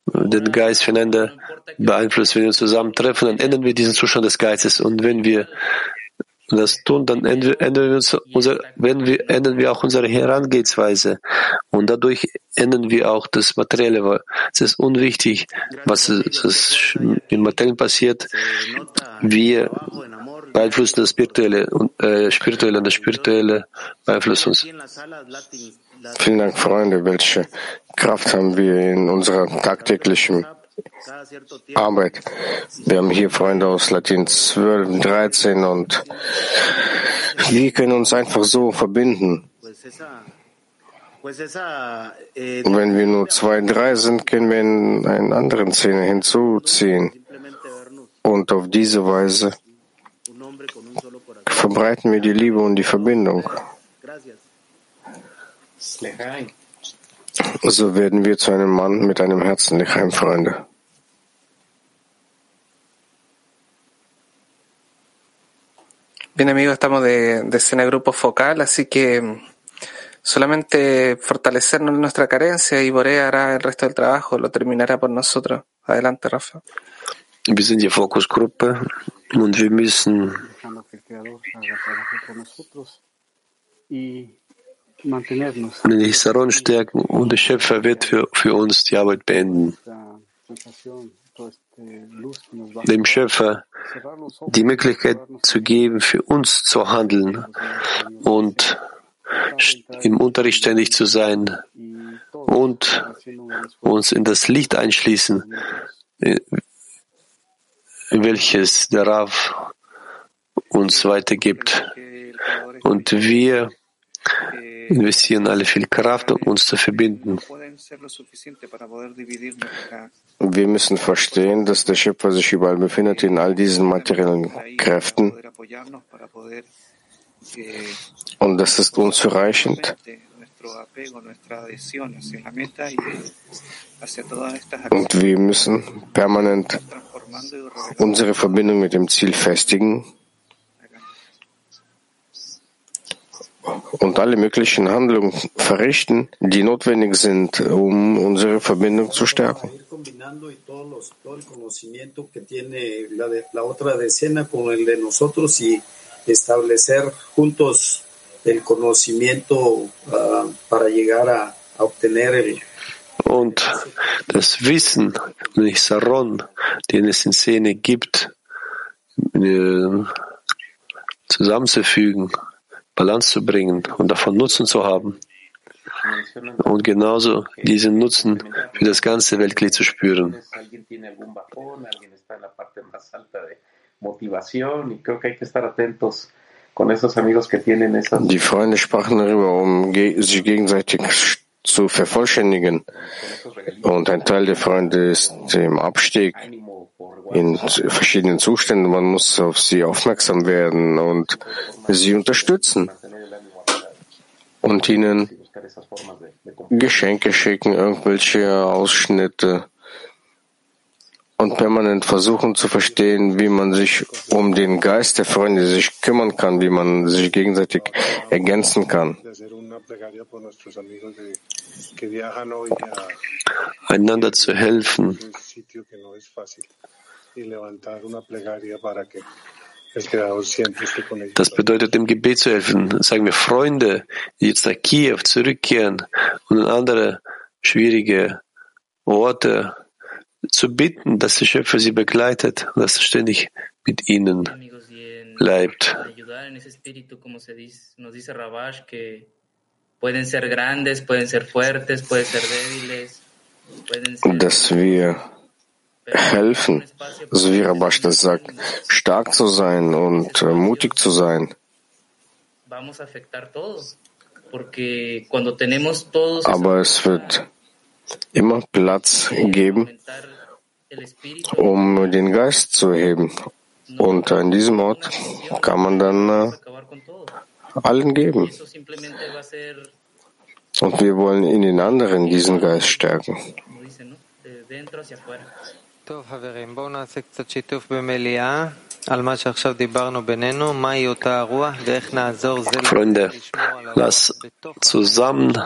den Geist füreinander beeinflusst. Wenn wir uns zusammentreffen, dann ändern wir diesen Zustand des Geistes. Und wenn wir das tun, dann ändern wir, uns unser, wenn wir, ändern wir auch unsere Herangehensweise. Und dadurch ändern wir auch das Materielle. Es ist unwichtig, was es im Materiellen passiert. Wir beeinflussen das Spirituelle und äh, Spirituelle und das Spirituelle beeinflusst uns. Vielen Dank, Freunde. Welche Kraft haben wir in unserer tagtäglichen Arbeit? Wir haben hier Freunde aus Latin 12, 13 und wir können uns einfach so verbinden. Wenn wir nur zwei, drei sind, können wir in einen anderen Szene hinzuziehen. Und auf diese Weise verbreiten wir die Liebe und die Verbindung. So werden wir zu einem Mann mit einem Herzen, Lechaim, Freunde. Bien amigos, estamos de, de escena grupo focal, así que mm, solamente fortalecernos en nuestra carencia y Borea hará el resto del trabajo, lo terminará por nosotros. Adelante, Rafa. Wir sind die Fokusgruppe und wir müssen den Hisaron stärken und der Schöpfer wird für, für uns die Arbeit beenden. Dem Schöpfer die Möglichkeit zu geben, für uns zu handeln und im Unterricht ständig zu sein und uns in das Licht einschließen, welches der Rav uns weitergibt. Und wir investieren alle viel Kraft, um uns zu verbinden. Wir müssen verstehen, dass der Schöpfer sich überall befindet in all diesen materiellen Kräften. Und das ist unzureichend. Und wir müssen permanent unsere Verbindung mit dem Ziel festigen und alle möglichen Handlungen verrichten, die notwendig sind, um unsere Verbindung zu stärken. establecer juntos el conocimiento uh, para llegar a, a obtener el, und das Wissen, den Saron, den es in Szene gibt, äh, zusammenzufügen, Balance zu bringen und davon Nutzen zu haben. Und genauso diesen Nutzen für das ganze Weltglied zu spüren. Die Freunde sprachen darüber, um sich gegenseitig zu vervollständigen. Und ein Teil der Freunde ist im Abstieg in verschiedenen Zuständen. Man muss auf sie aufmerksam werden und sie unterstützen und ihnen Geschenke schicken, irgendwelche Ausschnitte und permanent versuchen zu verstehen, wie man sich um den Geist der Freunde sich kümmern kann, wie man sich gegenseitig ergänzen kann. Einander zu helfen. Das bedeutet, dem Gebet zu helfen. Sagen wir Freunde, die jetzt nach Kiew zurückkehren und in andere schwierige Orte zu bitten, dass der Schöpfer sie begleitet und dass er ständig mit ihnen bleibt. Dass wir helfen, so wie Rabash das sagt, stark zu sein und äh, mutig zu sein. Aber es wird immer Platz geben, um den Geist zu heben. Und an diesem Ort kann man dann äh, allen geben. Und wir wollen in den anderen diesen Geist stärken. Freunde, lass zusammen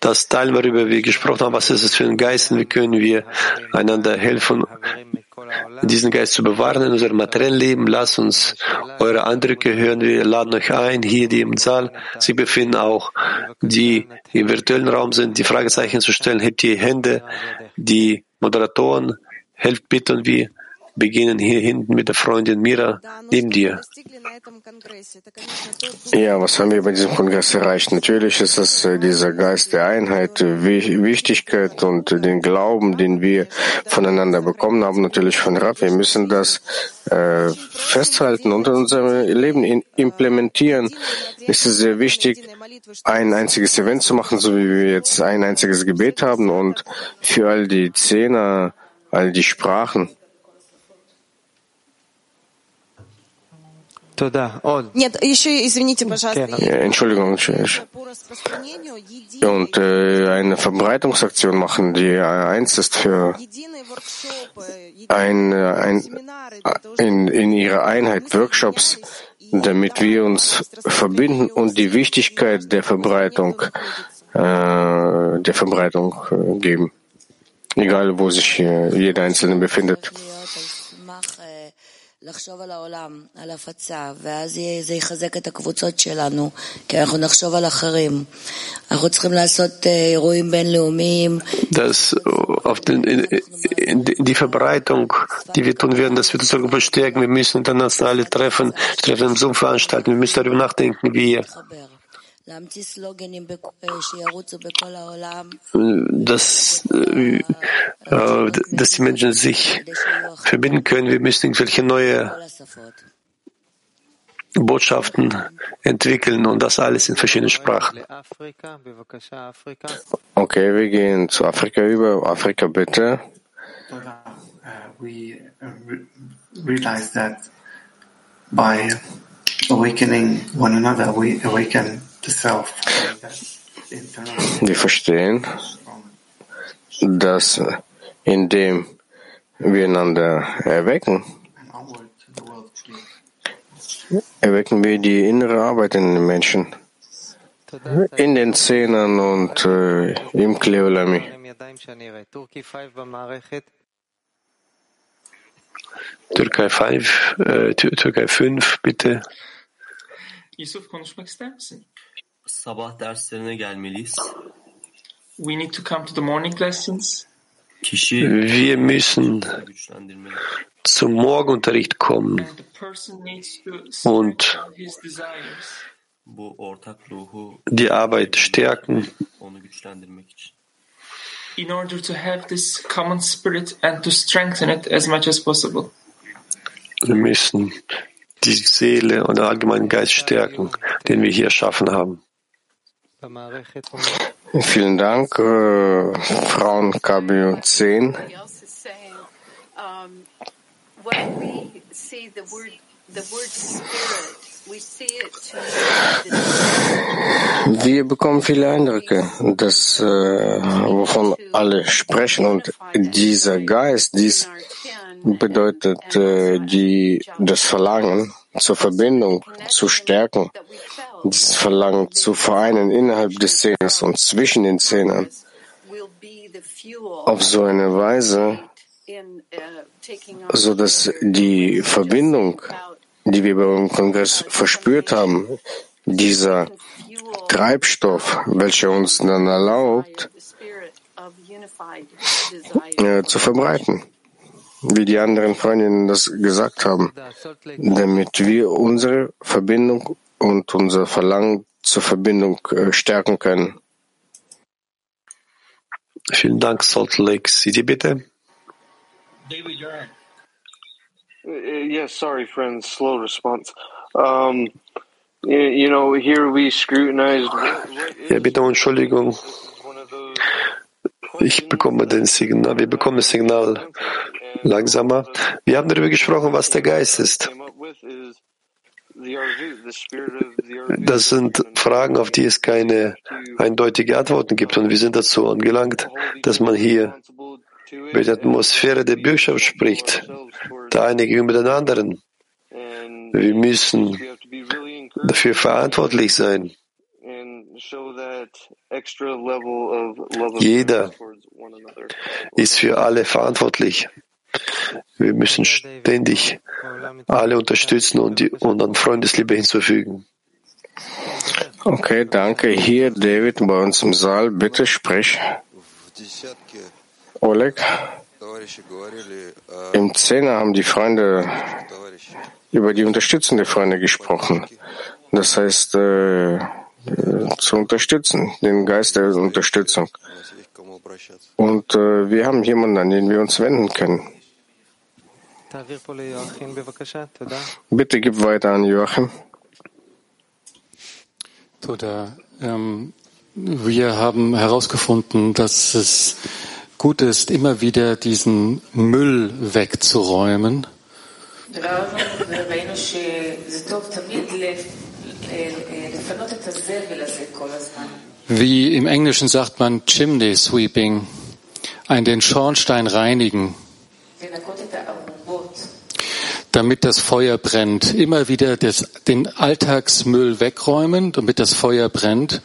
das teilen, worüber wir gesprochen haben. Was ist es für ein Geist und wie können wir einander helfen, diesen Geist zu bewahren in unserem materiellen Leben. Lasst uns eure Eindrücke hören. Wir laden euch ein, hier die im Saal. Sie befinden auch, die im virtuellen Raum sind, die Fragezeichen zu stellen. Hebt die Hände, die Moderatoren helft bitte und wir beginnen hier hinten mit der Freundin Mira neben dir. Ja, was haben wir bei diesem Kongress erreicht? Natürlich ist es äh, dieser Geist der Einheit, Wi- Wichtigkeit und den Glauben, den wir voneinander bekommen haben, natürlich von Rab. Wir müssen das äh, festhalten und in unserem Leben implementieren. Es ist sehr wichtig, ein einziges Event zu machen, so wie wir jetzt ein einziges Gebet haben und für all die Zehner, all die Sprachen. Нет, еще, извините, пожалуйста. Entschuldigung, und äh, eine Verbreitungsaktion machen, die eins ist für ein, ein, in, in ihrer Einheit Workshops, damit wir uns verbinden und die Wichtigkeit äh, der Verbreitung, äh, der Verbreitung geben Egal, wo sich äh, jeder Einzelne befindet. לחשוב על העולם, על הפצה, ואז יהיה- זה יחזק את הקבוצות שלנו, כי אנחנו נחשוב על אחרים. אנחנו צריכים לעשות אה, אירועים בינלאומיים. dass äh, auf den, in, in, in die Verbreitung, die wir tun werden, das wird uns sogar bestärken. Wir müssen internationale Treffen, Treffen im Zoom veranstalten. Wir müssen darüber nachdenken, wie dass, äh, äh dass die Menschen sich verbinden können. Wir müssen irgendwelche neue Botschaften entwickeln und das alles in verschiedenen Sprachen. Okay, wir gehen zu Afrika über. Afrika bitte. We realize that by awakening one another, we awaken wir verstehen, dass indem wir einander erwecken, erwecken wir die innere Arbeit in den Menschen, in den Zähnen und äh, im Kleolami. Türkei 5, äh, Türkei 5, bitte. Sabah derslerine gelmeliyiz. We need to come to the morning lessons. Kişi Wir müssen güçlendirmeli. zum Morgenunterricht kommen und. Bu ortak ruhu die Arbeit stärken, onu güçlendirmek için. in order to have this common spirit and to strengthen it as much as possible. Wir müssen die Seele und den allgemeinen Geist stärken, den wir hier erschaffen haben. Vielen Dank, äh, Frauen KBU 10. Wir bekommen viele Eindrücke, das, äh, wovon alle sprechen. Und dieser Geist, dies bedeutet äh, die, das Verlangen zur Verbindung, zu stärken dieses Verlangen zu vereinen innerhalb des Zehners und zwischen den Zehnern. Auf so eine Weise, so dass die Verbindung, die wir beim Kongress verspürt haben, dieser Treibstoff, welcher uns dann erlaubt, äh, zu verbreiten, wie die anderen Freundinnen das gesagt haben, damit wir unsere Verbindung und unser Verlangen zur Verbindung äh, stärken können. Vielen Dank, Salt Lake City, bitte. David, you're on. Uh, yes, sorry, friends. Slow response. Um, you, know, here we scrutinized. Ja, bitte um Entschuldigung. Ich bekomme den Signal, wir bekommen das Signal langsamer. Wir haben darüber gesprochen, was der Geist ist. Das sind Fragen, auf die es keine eindeutige Antworten gibt. Und wir sind dazu angelangt, dass man hier über die Atmosphäre der Bürgschaft spricht, der eine gegenüber den anderen. Wir müssen dafür verantwortlich sein. Jeder ist für alle verantwortlich. Wir müssen ständig alle unterstützen und, die, und an Freundesliebe hinzufügen. Okay, danke. Hier David bei uns im Saal. Bitte sprich. Oleg. Im Zehner haben die Freunde über die unterstützende Freunde gesprochen. Das heißt, äh, zu unterstützen, den Geist der Unterstützung. Und äh, wir haben jemanden, an den wir uns wenden können. Bitte gib weiter an Joachim. Toda. Ähm, wir haben herausgefunden, dass es gut ist, immer wieder diesen Müll wegzuräumen. Wie im Englischen sagt man Chimney Sweeping, ein den Schornstein reinigen, damit das Feuer brennt. Immer wieder das, den Alltagsmüll wegräumen, damit das Feuer brennt.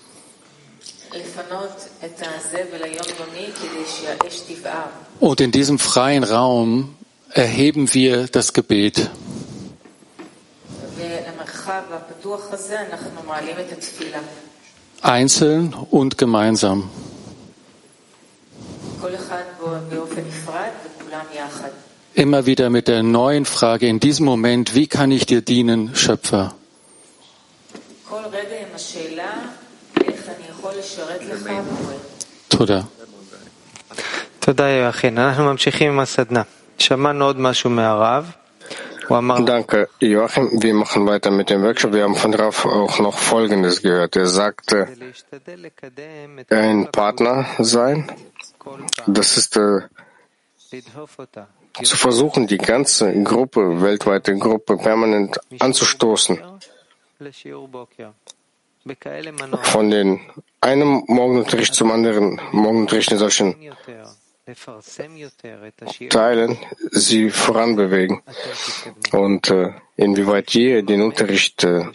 Und in diesem freien Raum erheben wir das Gebet. Einzeln und gemeinsam immer wieder mit der neuen Frage in diesem Moment, wie kann ich dir dienen, Schöpfer? Danke, Joachim. Wir machen weiter mit dem Workshop. Wir haben von Rav auch noch Folgendes gehört. Er sagte, ein Partner sein, das ist äh, zu versuchen, die ganze Gruppe, weltweite Gruppe permanent anzustoßen. Von den einem Morgenunterricht zum anderen Morgenunterricht in solchen Teilen sie voranbewegen und äh, inwieweit ihr den Unterricht äh,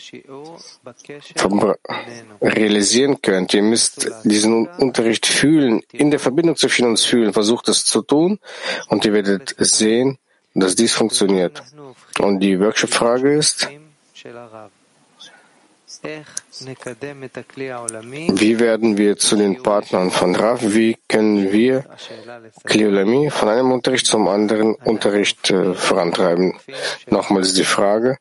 realisieren könnt. Ihr müsst diesen Unterricht fühlen, in der Verbindung zwischen uns fühlen. Versucht es zu tun und ihr werdet sehen, dass dies funktioniert. Und die Workshop-Frage ist, wie werden wir zu den Partnern von Rav? Wie können wir Kliolami von einem Unterricht zum anderen Unterricht äh, vorantreiben? Nochmals die Frage,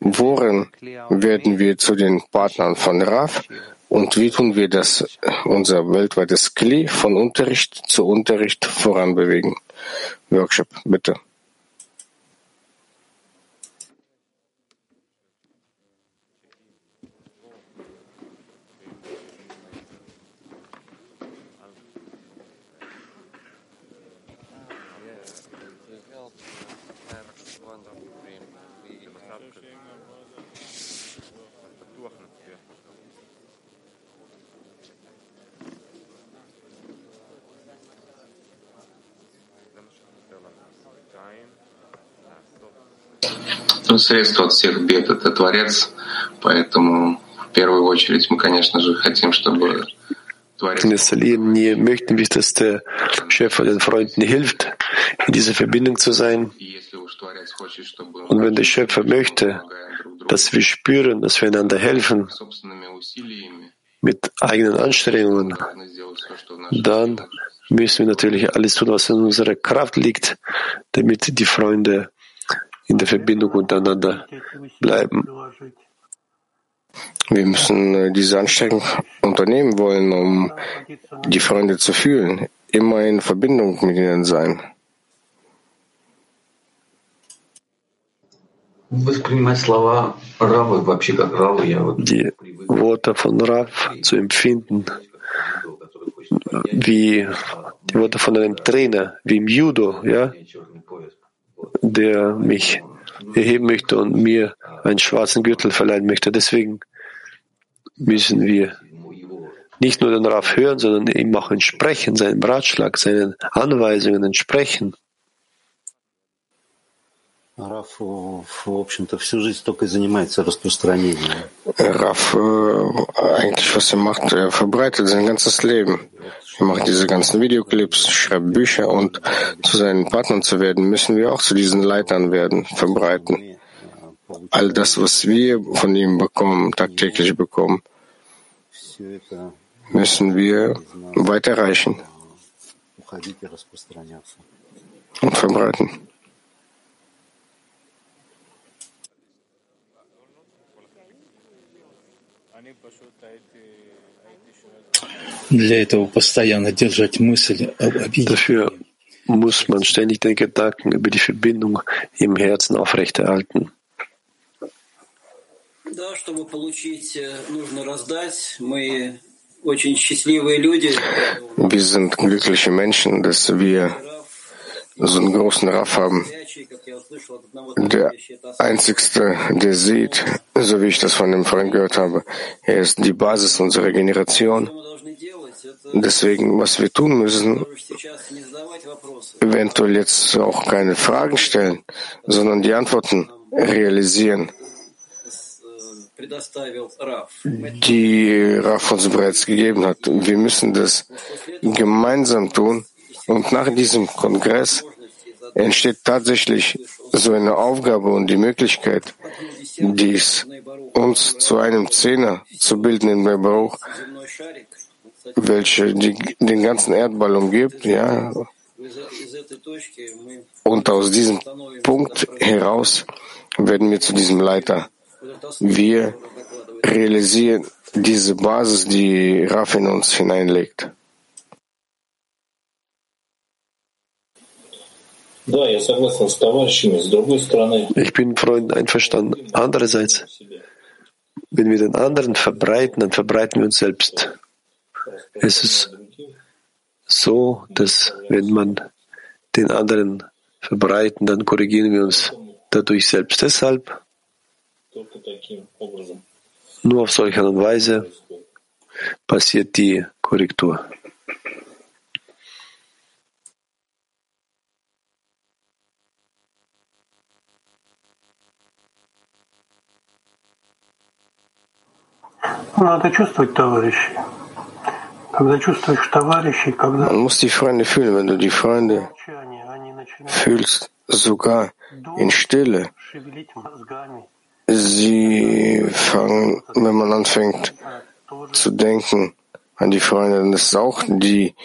worin werden wir zu den Partnern von Rav und wie tun wir das, unser weltweites Kli von Unterricht zu Unterricht voranbewegen? Workshop, bitte. Ну, средство от всех бед — это Творец, поэтому в первую очередь мы, конечно же, хотим, чтобы in erster Linie möchten wir, dass der Schöpfer den Freunden hilft, in dieser Verbindung zu sein. Und wenn der Schöpfer möchte, dass wir spüren, dass wir einander helfen, mit eigenen Anstrengungen, dann müssen wir natürlich alles tun, was in unserer Kraft liegt, damit die Freunde in der Verbindung untereinander bleiben. Wir müssen äh, diese Anstrengung unternehmen wollen, um die Freunde zu fühlen, immer in Verbindung mit ihnen sein. Die Worte von Rav zu empfinden, wie die Worte von einem Trainer, wie im Judo, ja, der mich erheben möchte und mir einen schwarzen Gürtel verleihen möchte. Deswegen müssen wir nicht nur den Raff hören, sondern ihm auch entsprechen, seinem Ratschlag, seinen Anweisungen entsprechen. Раф, в общем-то, всю жизнь только и занимается распространением. Raff, äh, eigentlich was er macht, er verbreitet sein ganzes Leben. Er macht diese ganzen Videoclips, schreibt Bücher und zu seinen Partnern zu werden, müssen wir auch zu diesen Leitern werden, verbreiten. All das, was wir von ihm bekommen, tagtäglich bekommen, Все это müssen wir weiterreichen уходить и распространяться. und verbreiten. Для этого постоянно держать мысль об обиде. Dafür muss man ständig den Gedanken über die Verbindung im Herzen aufrechterhalten. Да, чтобы получить, э, нужно раздать. Мы очень счастливые люди. Wir sind glückliche Menschen, dass wir so einen großen Raff haben. Der Einzige, der sieht, so wie ich das von dem Freund gehört habe, er ist die Basis unserer Generation. Deswegen, was wir tun müssen, eventuell jetzt auch keine Fragen stellen, sondern die Antworten realisieren, die Raff uns bereits gegeben hat. Wir müssen das gemeinsam tun und nach diesem Kongress entsteht tatsächlich so eine Aufgabe und die Möglichkeit, dies uns zu einem Zehner zu bilden in der Baruch, welche die, den ganzen Erdball umgibt, ja. Und aus diesem Punkt heraus werden wir zu diesem Leiter. Wir realisieren diese Basis, die Raf in uns hineinlegt. Ich bin Freunden einverstanden. Andererseits, wenn wir den anderen verbreiten, dann verbreiten wir uns selbst. Es ist so, dass wenn man den anderen verbreiten, dann korrigieren wir uns dadurch selbst. Deshalb nur auf solche Art und Weise passiert die Korrektur. Надо чувствовать товарищей. Когда чувствуешь товарищей, когда Man muss die Freunde fühlen. Wenn du die Freunde fühlst, sogar in Stille, шевелить мозгами, sie fangen, wenn man anfängt zu denken an die Freunde, dann ist es auch die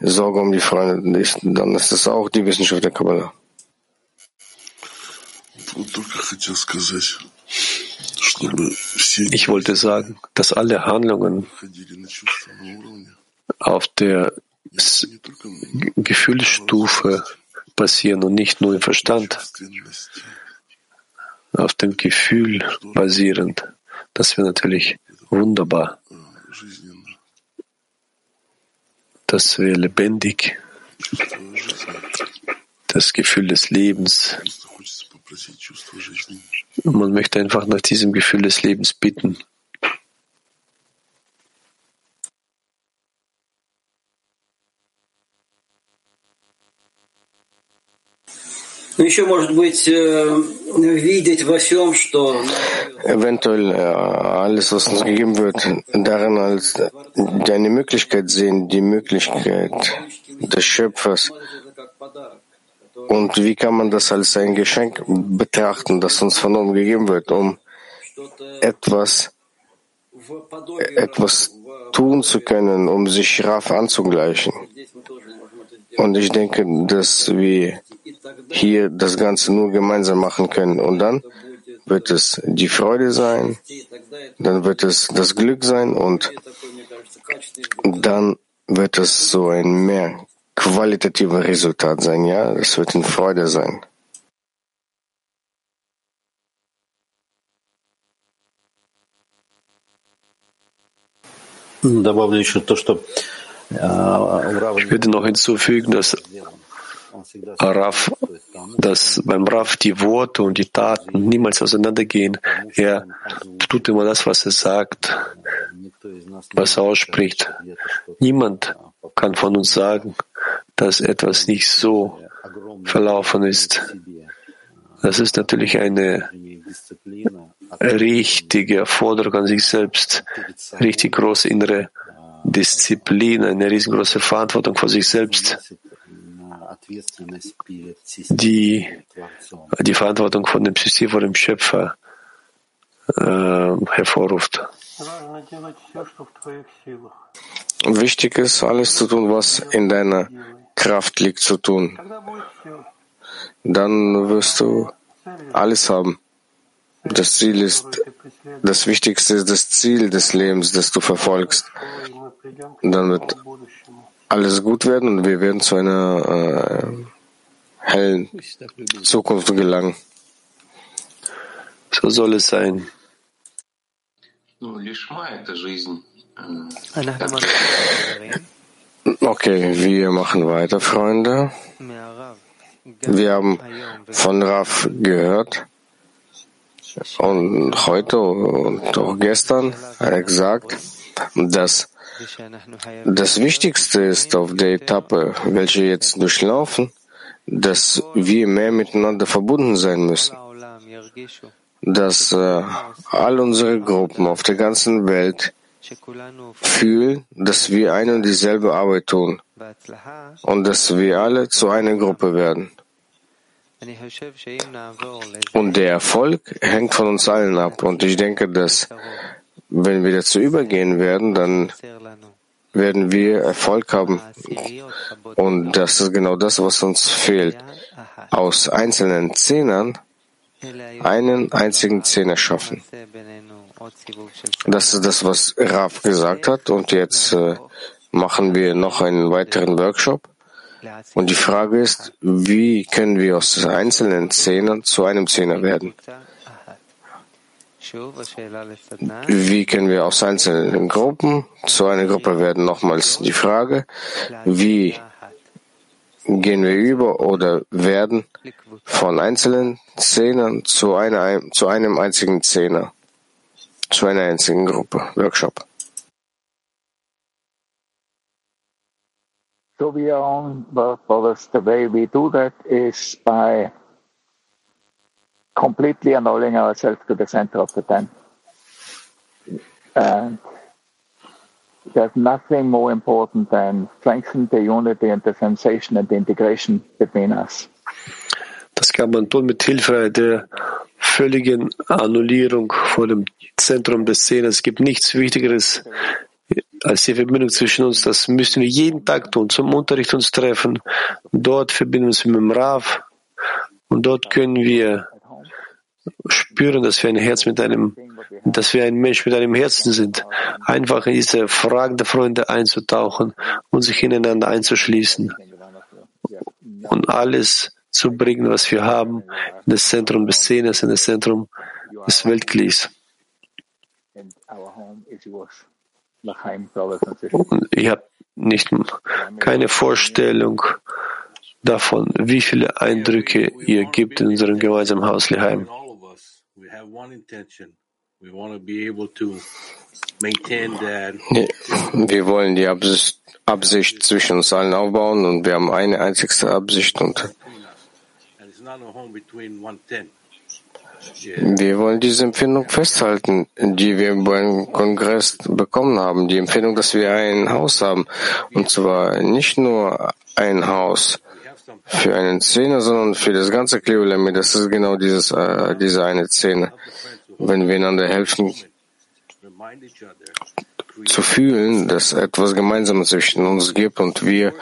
Sorge um die Freunde, dann ist es auch die Wissenschaft der Kabbalah. Вот только хотел сказать, чтобы все Ich wollte sagen, dass alle Handlungen auf der Gefühlsstufe passieren und nicht nur im Verstand, auf dem Gefühl basierend. Das wäre natürlich wunderbar. Das wäre lebendig. Das Gefühl des Lebens. хочется попросить чувство жизни. Und man möchte einfach nach diesem Gefühl des Lebens bitten. Ну, еще, может быть, э, видеть во всем, что Eventuell äh, alles, was uns gegeben wird, darin als deine Möglichkeit sehen, die Möglichkeit des Schöpfers. und wie kann man das als ein Geschenk betrachten, das uns von oben gegeben wird, um etwas, etwas tun zu können, um sich Raf anzugleichen? Und ich denke, dass wir hier das Ganze nur gemeinsam machen können. Und dann wird es die Freude sein, dann wird es das Glück sein und dann wird es so ein mehr qualitative Resultat sein, ja, Es wird in Freude sein. Ich würde noch hinzufügen, dass Raf, dass beim Raff die Worte und die Taten niemals auseinandergehen. Er tut immer das, was er sagt, was er ausspricht. Niemand kann von uns sagen, dass etwas nicht so verlaufen ist. Das ist natürlich eine richtige Forderung an sich selbst, richtig große innere Disziplin, eine riesengroße Verantwortung vor sich selbst, die die Verantwortung von dem System vor dem Schöpfer äh, hervorruft. Wichtig ist, alles zu tun, was in deiner Kraft liegt zu tun. Dann wirst du alles haben. Das Ziel ist, das Wichtigste ist das Ziel des Lebens, das du verfolgst. Dann wird alles gut werden und wir werden zu einer äh, hellen Zukunft gelangen. So soll es sein. Okay, wir machen weiter, Freunde. Wir haben von Raf gehört und heute und auch gestern hat er gesagt, dass das Wichtigste ist auf der Etappe, welche jetzt durchlaufen, dass wir mehr miteinander verbunden sein müssen. Dass äh, all unsere Gruppen auf der ganzen Welt fühlen, dass wir eine und dieselbe Arbeit tun und dass wir alle zu einer Gruppe werden. Und der Erfolg hängt von uns allen ab. Und ich denke, dass wenn wir dazu übergehen werden, dann werden wir Erfolg haben. Und das ist genau das, was uns fehlt. Aus einzelnen Zehnern einen einzigen Zehner schaffen. Das ist das, was Rav gesagt hat. Und jetzt äh, machen wir noch einen weiteren Workshop. Und die Frage ist, wie können wir aus einzelnen Zehnern zu einem Zehner werden? Wie können wir aus einzelnen Gruppen zu einer Gruppe werden? Nochmals die Frage, wie gehen wir über oder werden von einzelnen Zehnern zu, einer, zu einem einzigen Zehner, zu einer einzigen Gruppe, Workshop. So we are on, brothers, the way we do that is by completely annulling ourselves to the center of the ten. And there's nothing more important than strengthen the unity and the sensation and the integration between us. Das kann man tun mit Hilfe der völligen Annullierung vor dem Zentrum des Szene. Es gibt nichts Wichtigeres als die Verbindung zwischen uns. Das müssen wir jeden Tag tun, zum Unterricht uns treffen. Dort verbinden wir uns mit dem Rav und dort können wir spüren, dass wir ein Herz mit einem, dass wir ein Mensch mit einem Herzen sind. Einfach in diese Fragen der Freunde einzutauchen und sich ineinander einzuschließen und alles zu bringen, was wir haben, in das Zentrum des Szenes, in das Zentrum des Weltglieds. Und ihr habt nicht keine Vorstellung davon, wie viele Eindrücke ihr gibt in unserem gemeinsamen Haus Liheim. Wir wollen die Absicht, Absicht zwischen uns allen aufbauen und wir haben eine einzigste Absicht und wir wollen diese Empfindung festhalten, die wir beim Kongress bekommen haben. Die Empfindung, dass wir ein Haus haben. Und zwar nicht nur ein Haus für einen Zehner, sondern für das ganze Kleolemi. Das ist genau dieses, äh, diese eine Szene. Wenn wir einander helfen, zu fühlen, dass etwas Gemeinsames zwischen uns gibt und wir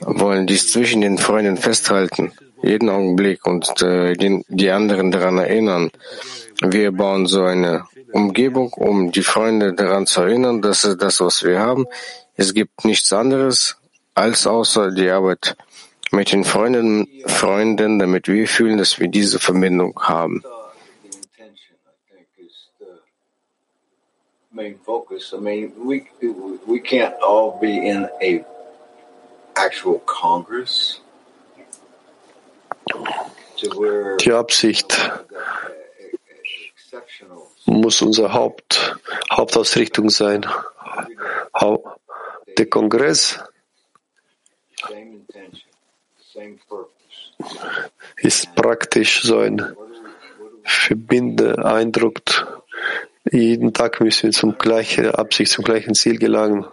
wollen dies zwischen den Freunden festhalten jeden Augenblick und äh, die, die anderen daran erinnern. Wir bauen so eine Umgebung, um die Freunde daran zu erinnern, dass es das, was wir haben. Es gibt nichts anderes als außer die Arbeit mit den Freunden, Freunden, damit wir fühlen, dass wir diese Verbindung haben. main focus. I mean, we we can't all be in a actual Congress Die Absicht muss unsere Haupt, Hauptausrichtung sein. Der Kongress ist praktisch so ein verbindender Eindruck. Jeden Tag müssen wir zum gleichen Absicht, zum gleichen Ziel gelangen.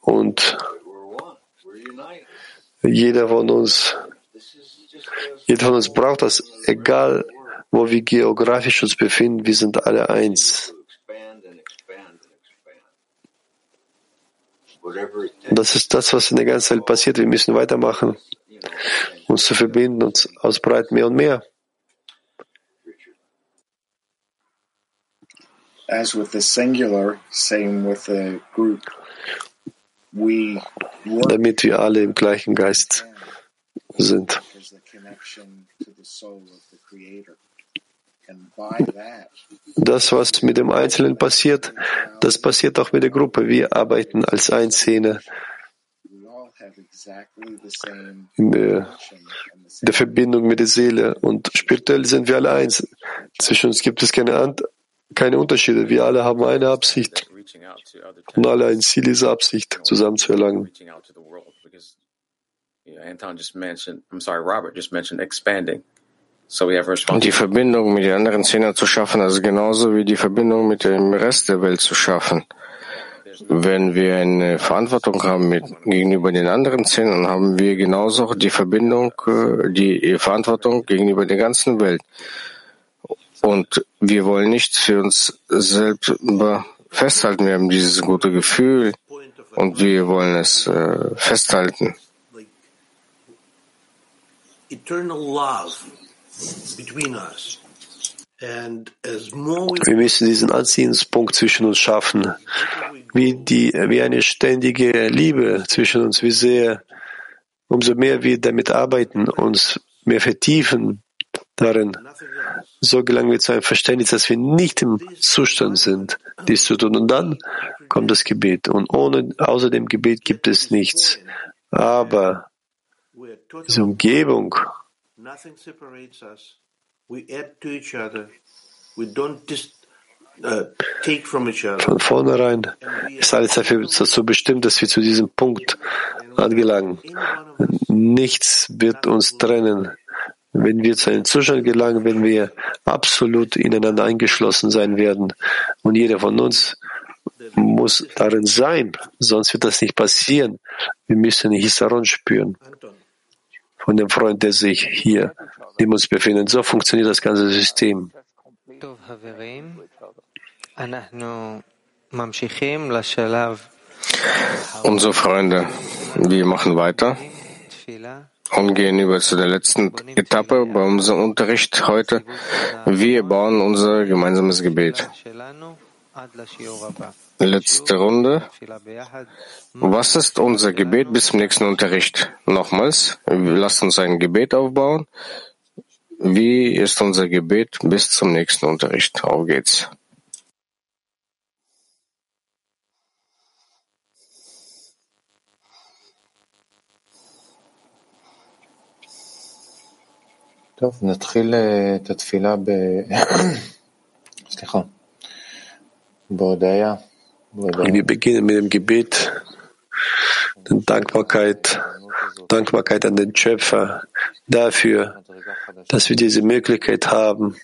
Und jeder von uns, jeder von uns braucht das, egal wo wir geografisch uns befinden, wir sind alle eins. Das ist das, was in der ganzen Welt passiert. Wir müssen weitermachen, uns zu verbinden, uns ausbreiten mehr und mehr. As with the singular, same with the group. Damit wir alle im gleichen Geist sind. Das, was mit dem Einzelnen passiert, das passiert auch mit der Gruppe. Wir arbeiten als Einzelne in der, der Verbindung mit der Seele. Und spirituell sind wir alle eins. Zwischen uns gibt es keine, keine Unterschiede. Wir alle haben eine Absicht und alle ein Ziel, diese Absicht zusammen zu erlangen. Und die. Verbindung mit den anderen Zehner zu schaffen, also genauso wie die Verbindung mit dem Rest der Welt zu schaffen. Wenn wir eine Verantwortung haben mit, gegenüber den anderen Zehnern, haben wir genauso die Verbindung, äh, die Verantwortung gegenüber der ganzen Welt. Und wir wollen nicht für uns selber festhalten. Wir haben dieses gute Gefühl und wir wollen es äh, festhalten. eternal love between us. And as more we Wir müssen diesen Anziehungspunkt zwischen uns schaffen, wie, die, wie eine ständige Liebe zwischen uns, wie sehr, umso mehr wir damit arbeiten, uns mehr vertiefen darin, so gelangen wir zu einem Verständnis, dass wir nicht im Zustand sind, dies zu tun. Und dann kommt das Gebet. Und ohne, außer dem Gebet gibt es nichts. Aber diese Umgebung, nothing separates us. We add to each other. We don't just uh, take from each other. von vornherein ist alles dafür dazu bestimmt, dass wir zu diesem Punkt angelangen. Nichts wird uns trennen. Wenn wir zu einem Zustand gelangen, wenn wir absolut ineinander eingeschlossen sein werden und jeder von uns muss darin sein, sonst wird das nicht passieren. Wir müssen Hisaron spüren von dem Freund, der sich hier neben uns befindet. So funktioniert das ganze System. Unsere Freunde, wir machen weiter und gehen über zu der letzten Etappe bei unserem Unterricht heute. Wir bauen unser gemeinsames Gebet. Letzte Runde. Was ist unser Gebet bis zum nächsten Unterricht? Nochmals, lasst uns ein Gebet aufbauen. Wie ist unser Gebet bis zum nächsten Unterricht? Auf geht's. טוב, נתחיל אה, את התפילה ב... סליחה, בהודיה. בהודיה. Wir beginnen mit dem Gebet, der Dankbarkeit, Dankbarkeit an den Schöpfer dafür, dass wir diese Möglichkeit haben,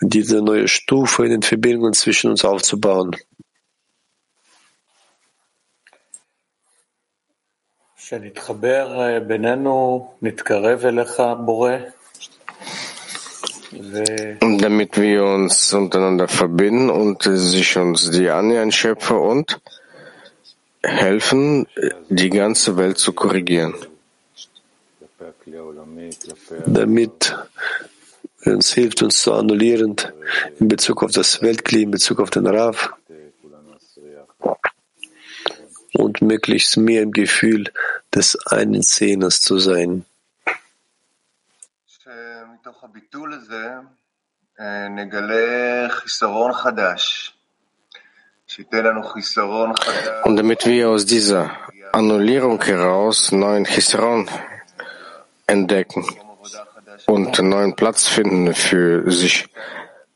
diese neue Stufe in den Verbindungen zwischen uns aufzubauen. שנתחבר אה, בינינו, נתקרב אליך, בורא, ו... damit wir uns untereinander verbinden und sich uns die annähern, Schöpfer, und helfen, die ganze Welt zu korrigieren. damit uns hilft, uns zu annullieren in Bezug auf das Weltkli, in Bezug auf den Rav und möglichst mehr im Gefühl des einen Zehners zu sein. שמתוך הביטול הזה אה, נגלה חיסרון חדש, שייתן לנו חיסרון חדש. Und damit wir aus dieser Annullierung heraus neuen Chisaron entdecken und einen neuen Platz finden für sich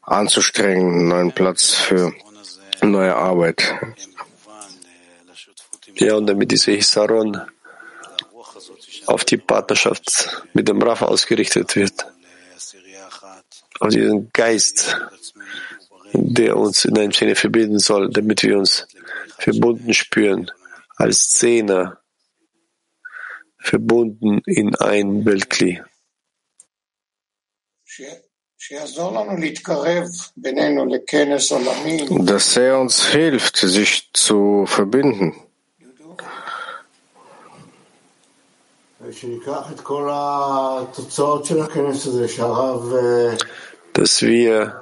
anzustrengen, einen neuen Platz für neue Arbeit. Ja, und damit diese Hisaron auf die Partnerschaft mit dem Raff ausgerichtet wird. Auf diesen Geist, der uns in einem Szene verbinden soll, damit wir uns verbunden spüren, als Zehner, verbunden in ein Weltkli. Dass er uns hilft, sich zu verbinden. Dass wir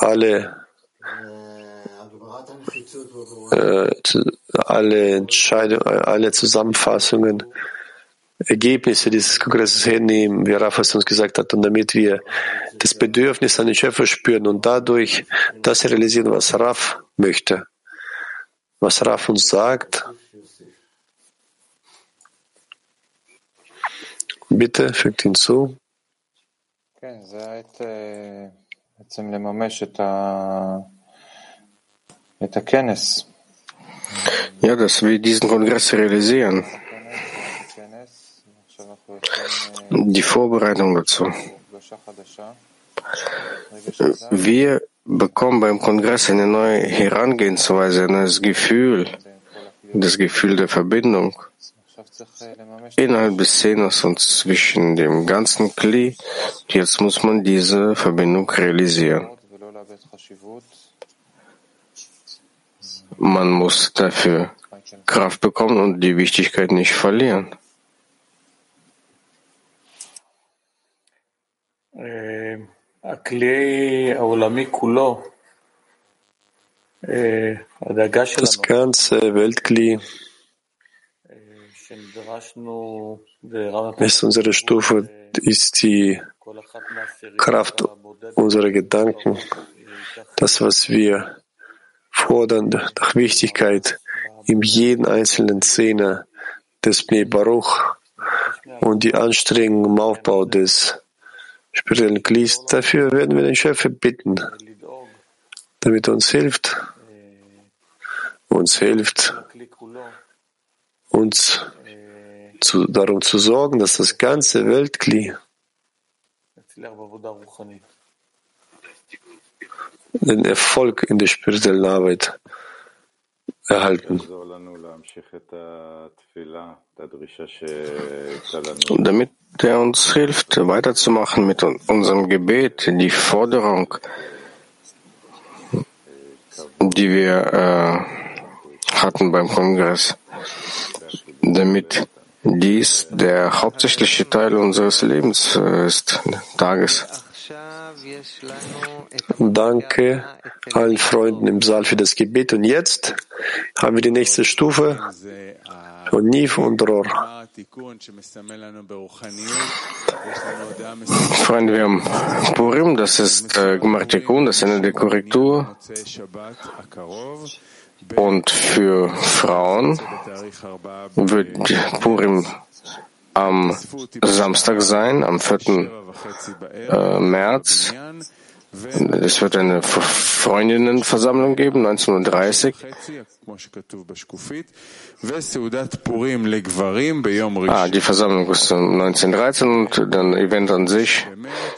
alle äh, alle Entscheidungen, alle Zusammenfassungen, Ergebnisse dieses Kongresses hernehmen, wie Rafas uns gesagt hat, und damit wir das Bedürfnis an den Schöpfer spüren und dadurch das realisieren, was Raf möchte, was Raf uns sagt. Bitte, fügt hinzu. כן, זה העת בעצם לממש את, ה... את הכנס. Ja, dass wir diesen Kongress realisieren. Die Vorbereitung dazu. Wir bekommen beim Kongress eine neue Herangehensweise, ein neues Gefühl, das Gefühl der Verbindung innerhalb des Szeners und zwischen dem ganzen Kli. Jetzt muss man diese Verbindung realisieren. Man muss dafür Kraft bekommen und die Wichtigkeit nicht verlieren. Das ganze Weltkli ist unsere Stufe, ist die Kraft unserer Gedanken, das, was wir fordern nach Wichtigkeit in jedem einzelnen Szene des Bnei Baruch und die Anstrengung im Aufbau des spirituellen Klis. Dafür werden wir den Schöpfer bitten, damit er uns hilft, uns hilft, uns zu, darum zu sorgen, dass das ganze Weltkli den Erfolg in der spirituellen Arbeit erhalten. Und damit er uns hilft, weiterzumachen mit unserem Gebet, die Forderung, die wir äh, hatten beim Kongress, damit dies der hauptsächliche Teil unseres Lebens äh, ist, Tages. Danke allen Freunden im Saal für das Gebet. Und jetzt haben wir die nächste Stufe von Niv und Ror. Freunde, wir haben Purim, das ist äh, Gmartikun, das Ende der Korrektur. Und für Frauen wird Purim am Samstag sein, am 4. Äh, März. Es wird eine Freundinnenversammlung geben, 1930. Ah, die Versammlung ist 1913 und dann Event an sich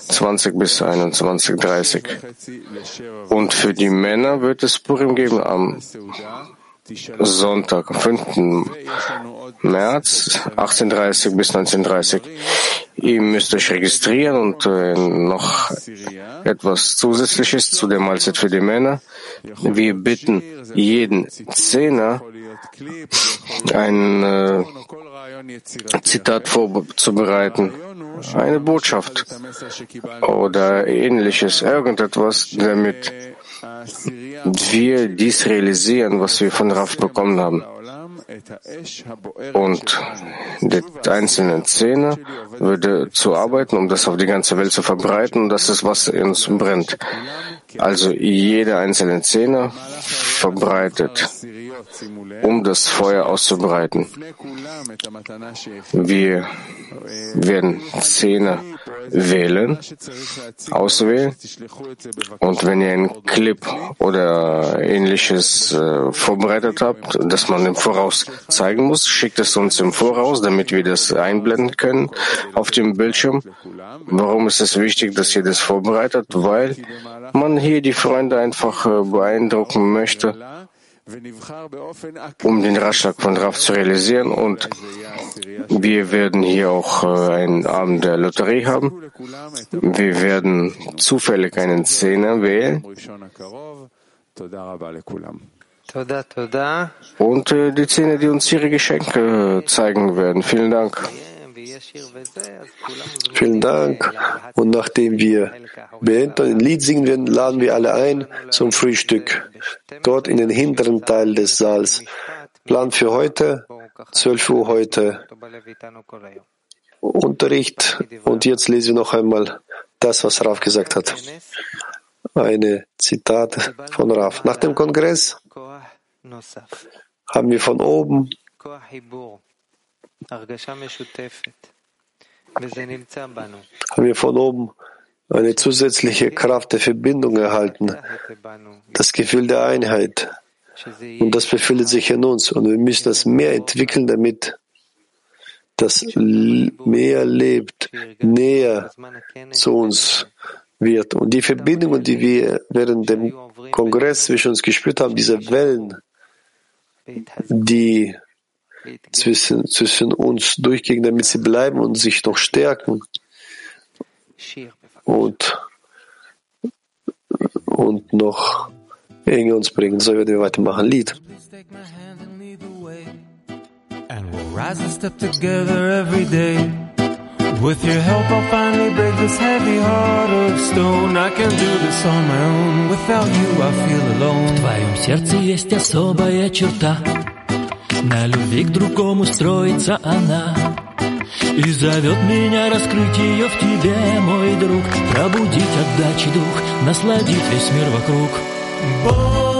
20 bis 21.30. Und für die Männer wird es Purim geben am Sonntag, 5. März, 18.30 bis 19.30. Ihr müsst euch registrieren und äh, noch etwas Zusätzliches zu der Mahlzeit für die Männer. Wir bitten jeden Zehner, ein äh, Zitat vorzubereiten, eine Botschaft oder ähnliches, irgendetwas, damit wir dies realisieren, was wir von Raf bekommen haben. Und der einzelne Zehner würde zu arbeiten, um das auf die ganze Welt zu verbreiten. Und das ist, was in uns brennt. Also jeder einzelne Zehner verbreitet um das Feuer auszubreiten. Wir werden Szene wählen, auswählen und wenn ihr einen Clip oder ähnliches äh, vorbereitet habt, das man im Voraus zeigen muss, schickt es uns im Voraus, damit wir das einblenden können auf dem Bildschirm. Warum ist es wichtig, dass ihr das vorbereitet? Weil man hier die Freunde einfach äh, beeindrucken möchte, um den Ratschlag von Raf zu realisieren. Und wir werden hier auch äh, einen Abend der Lotterie haben. Wir werden zufällig einen Zehner wählen. Und äh, die Zehner, die uns ihre Geschenke zeigen werden. Vielen Dank. Vielen Dank. Und nachdem wir und ein Lied singen werden, laden wir alle ein zum Frühstück. Dort in den hinteren Teil des Saals. Plan für heute, 12 Uhr heute. Unterricht. Und jetzt lese ich noch einmal das, was Raf gesagt hat. Eine Zitat von Raf. Nach dem Kongress haben wir von oben haben wir von oben eine zusätzliche Kraft der Verbindung erhalten, das Gefühl der Einheit. Und das befindet sich in uns. Und wir müssen das mehr entwickeln, damit das mehr lebt, näher zu uns wird. Und die Verbindungen, die wir während dem Kongress zwischen uns gespürt haben, diese Wellen, die zwischen, zwischen uns durchgehen, damit sie bleiben und sich noch stärken und, und noch enger uns bringen. So werden wir weitermachen. Lied. And we'll rise and step together every day. With your help, I'll finally break this heavy heart of stone. I can do this on my own. Without you, I feel alone. В твоем сердце есть особая черта. На любви к другому строится она. И зовет меня раскрыть ее в тебе, мой друг Пробудить отдачи дух, насладить весь мир вокруг. Бог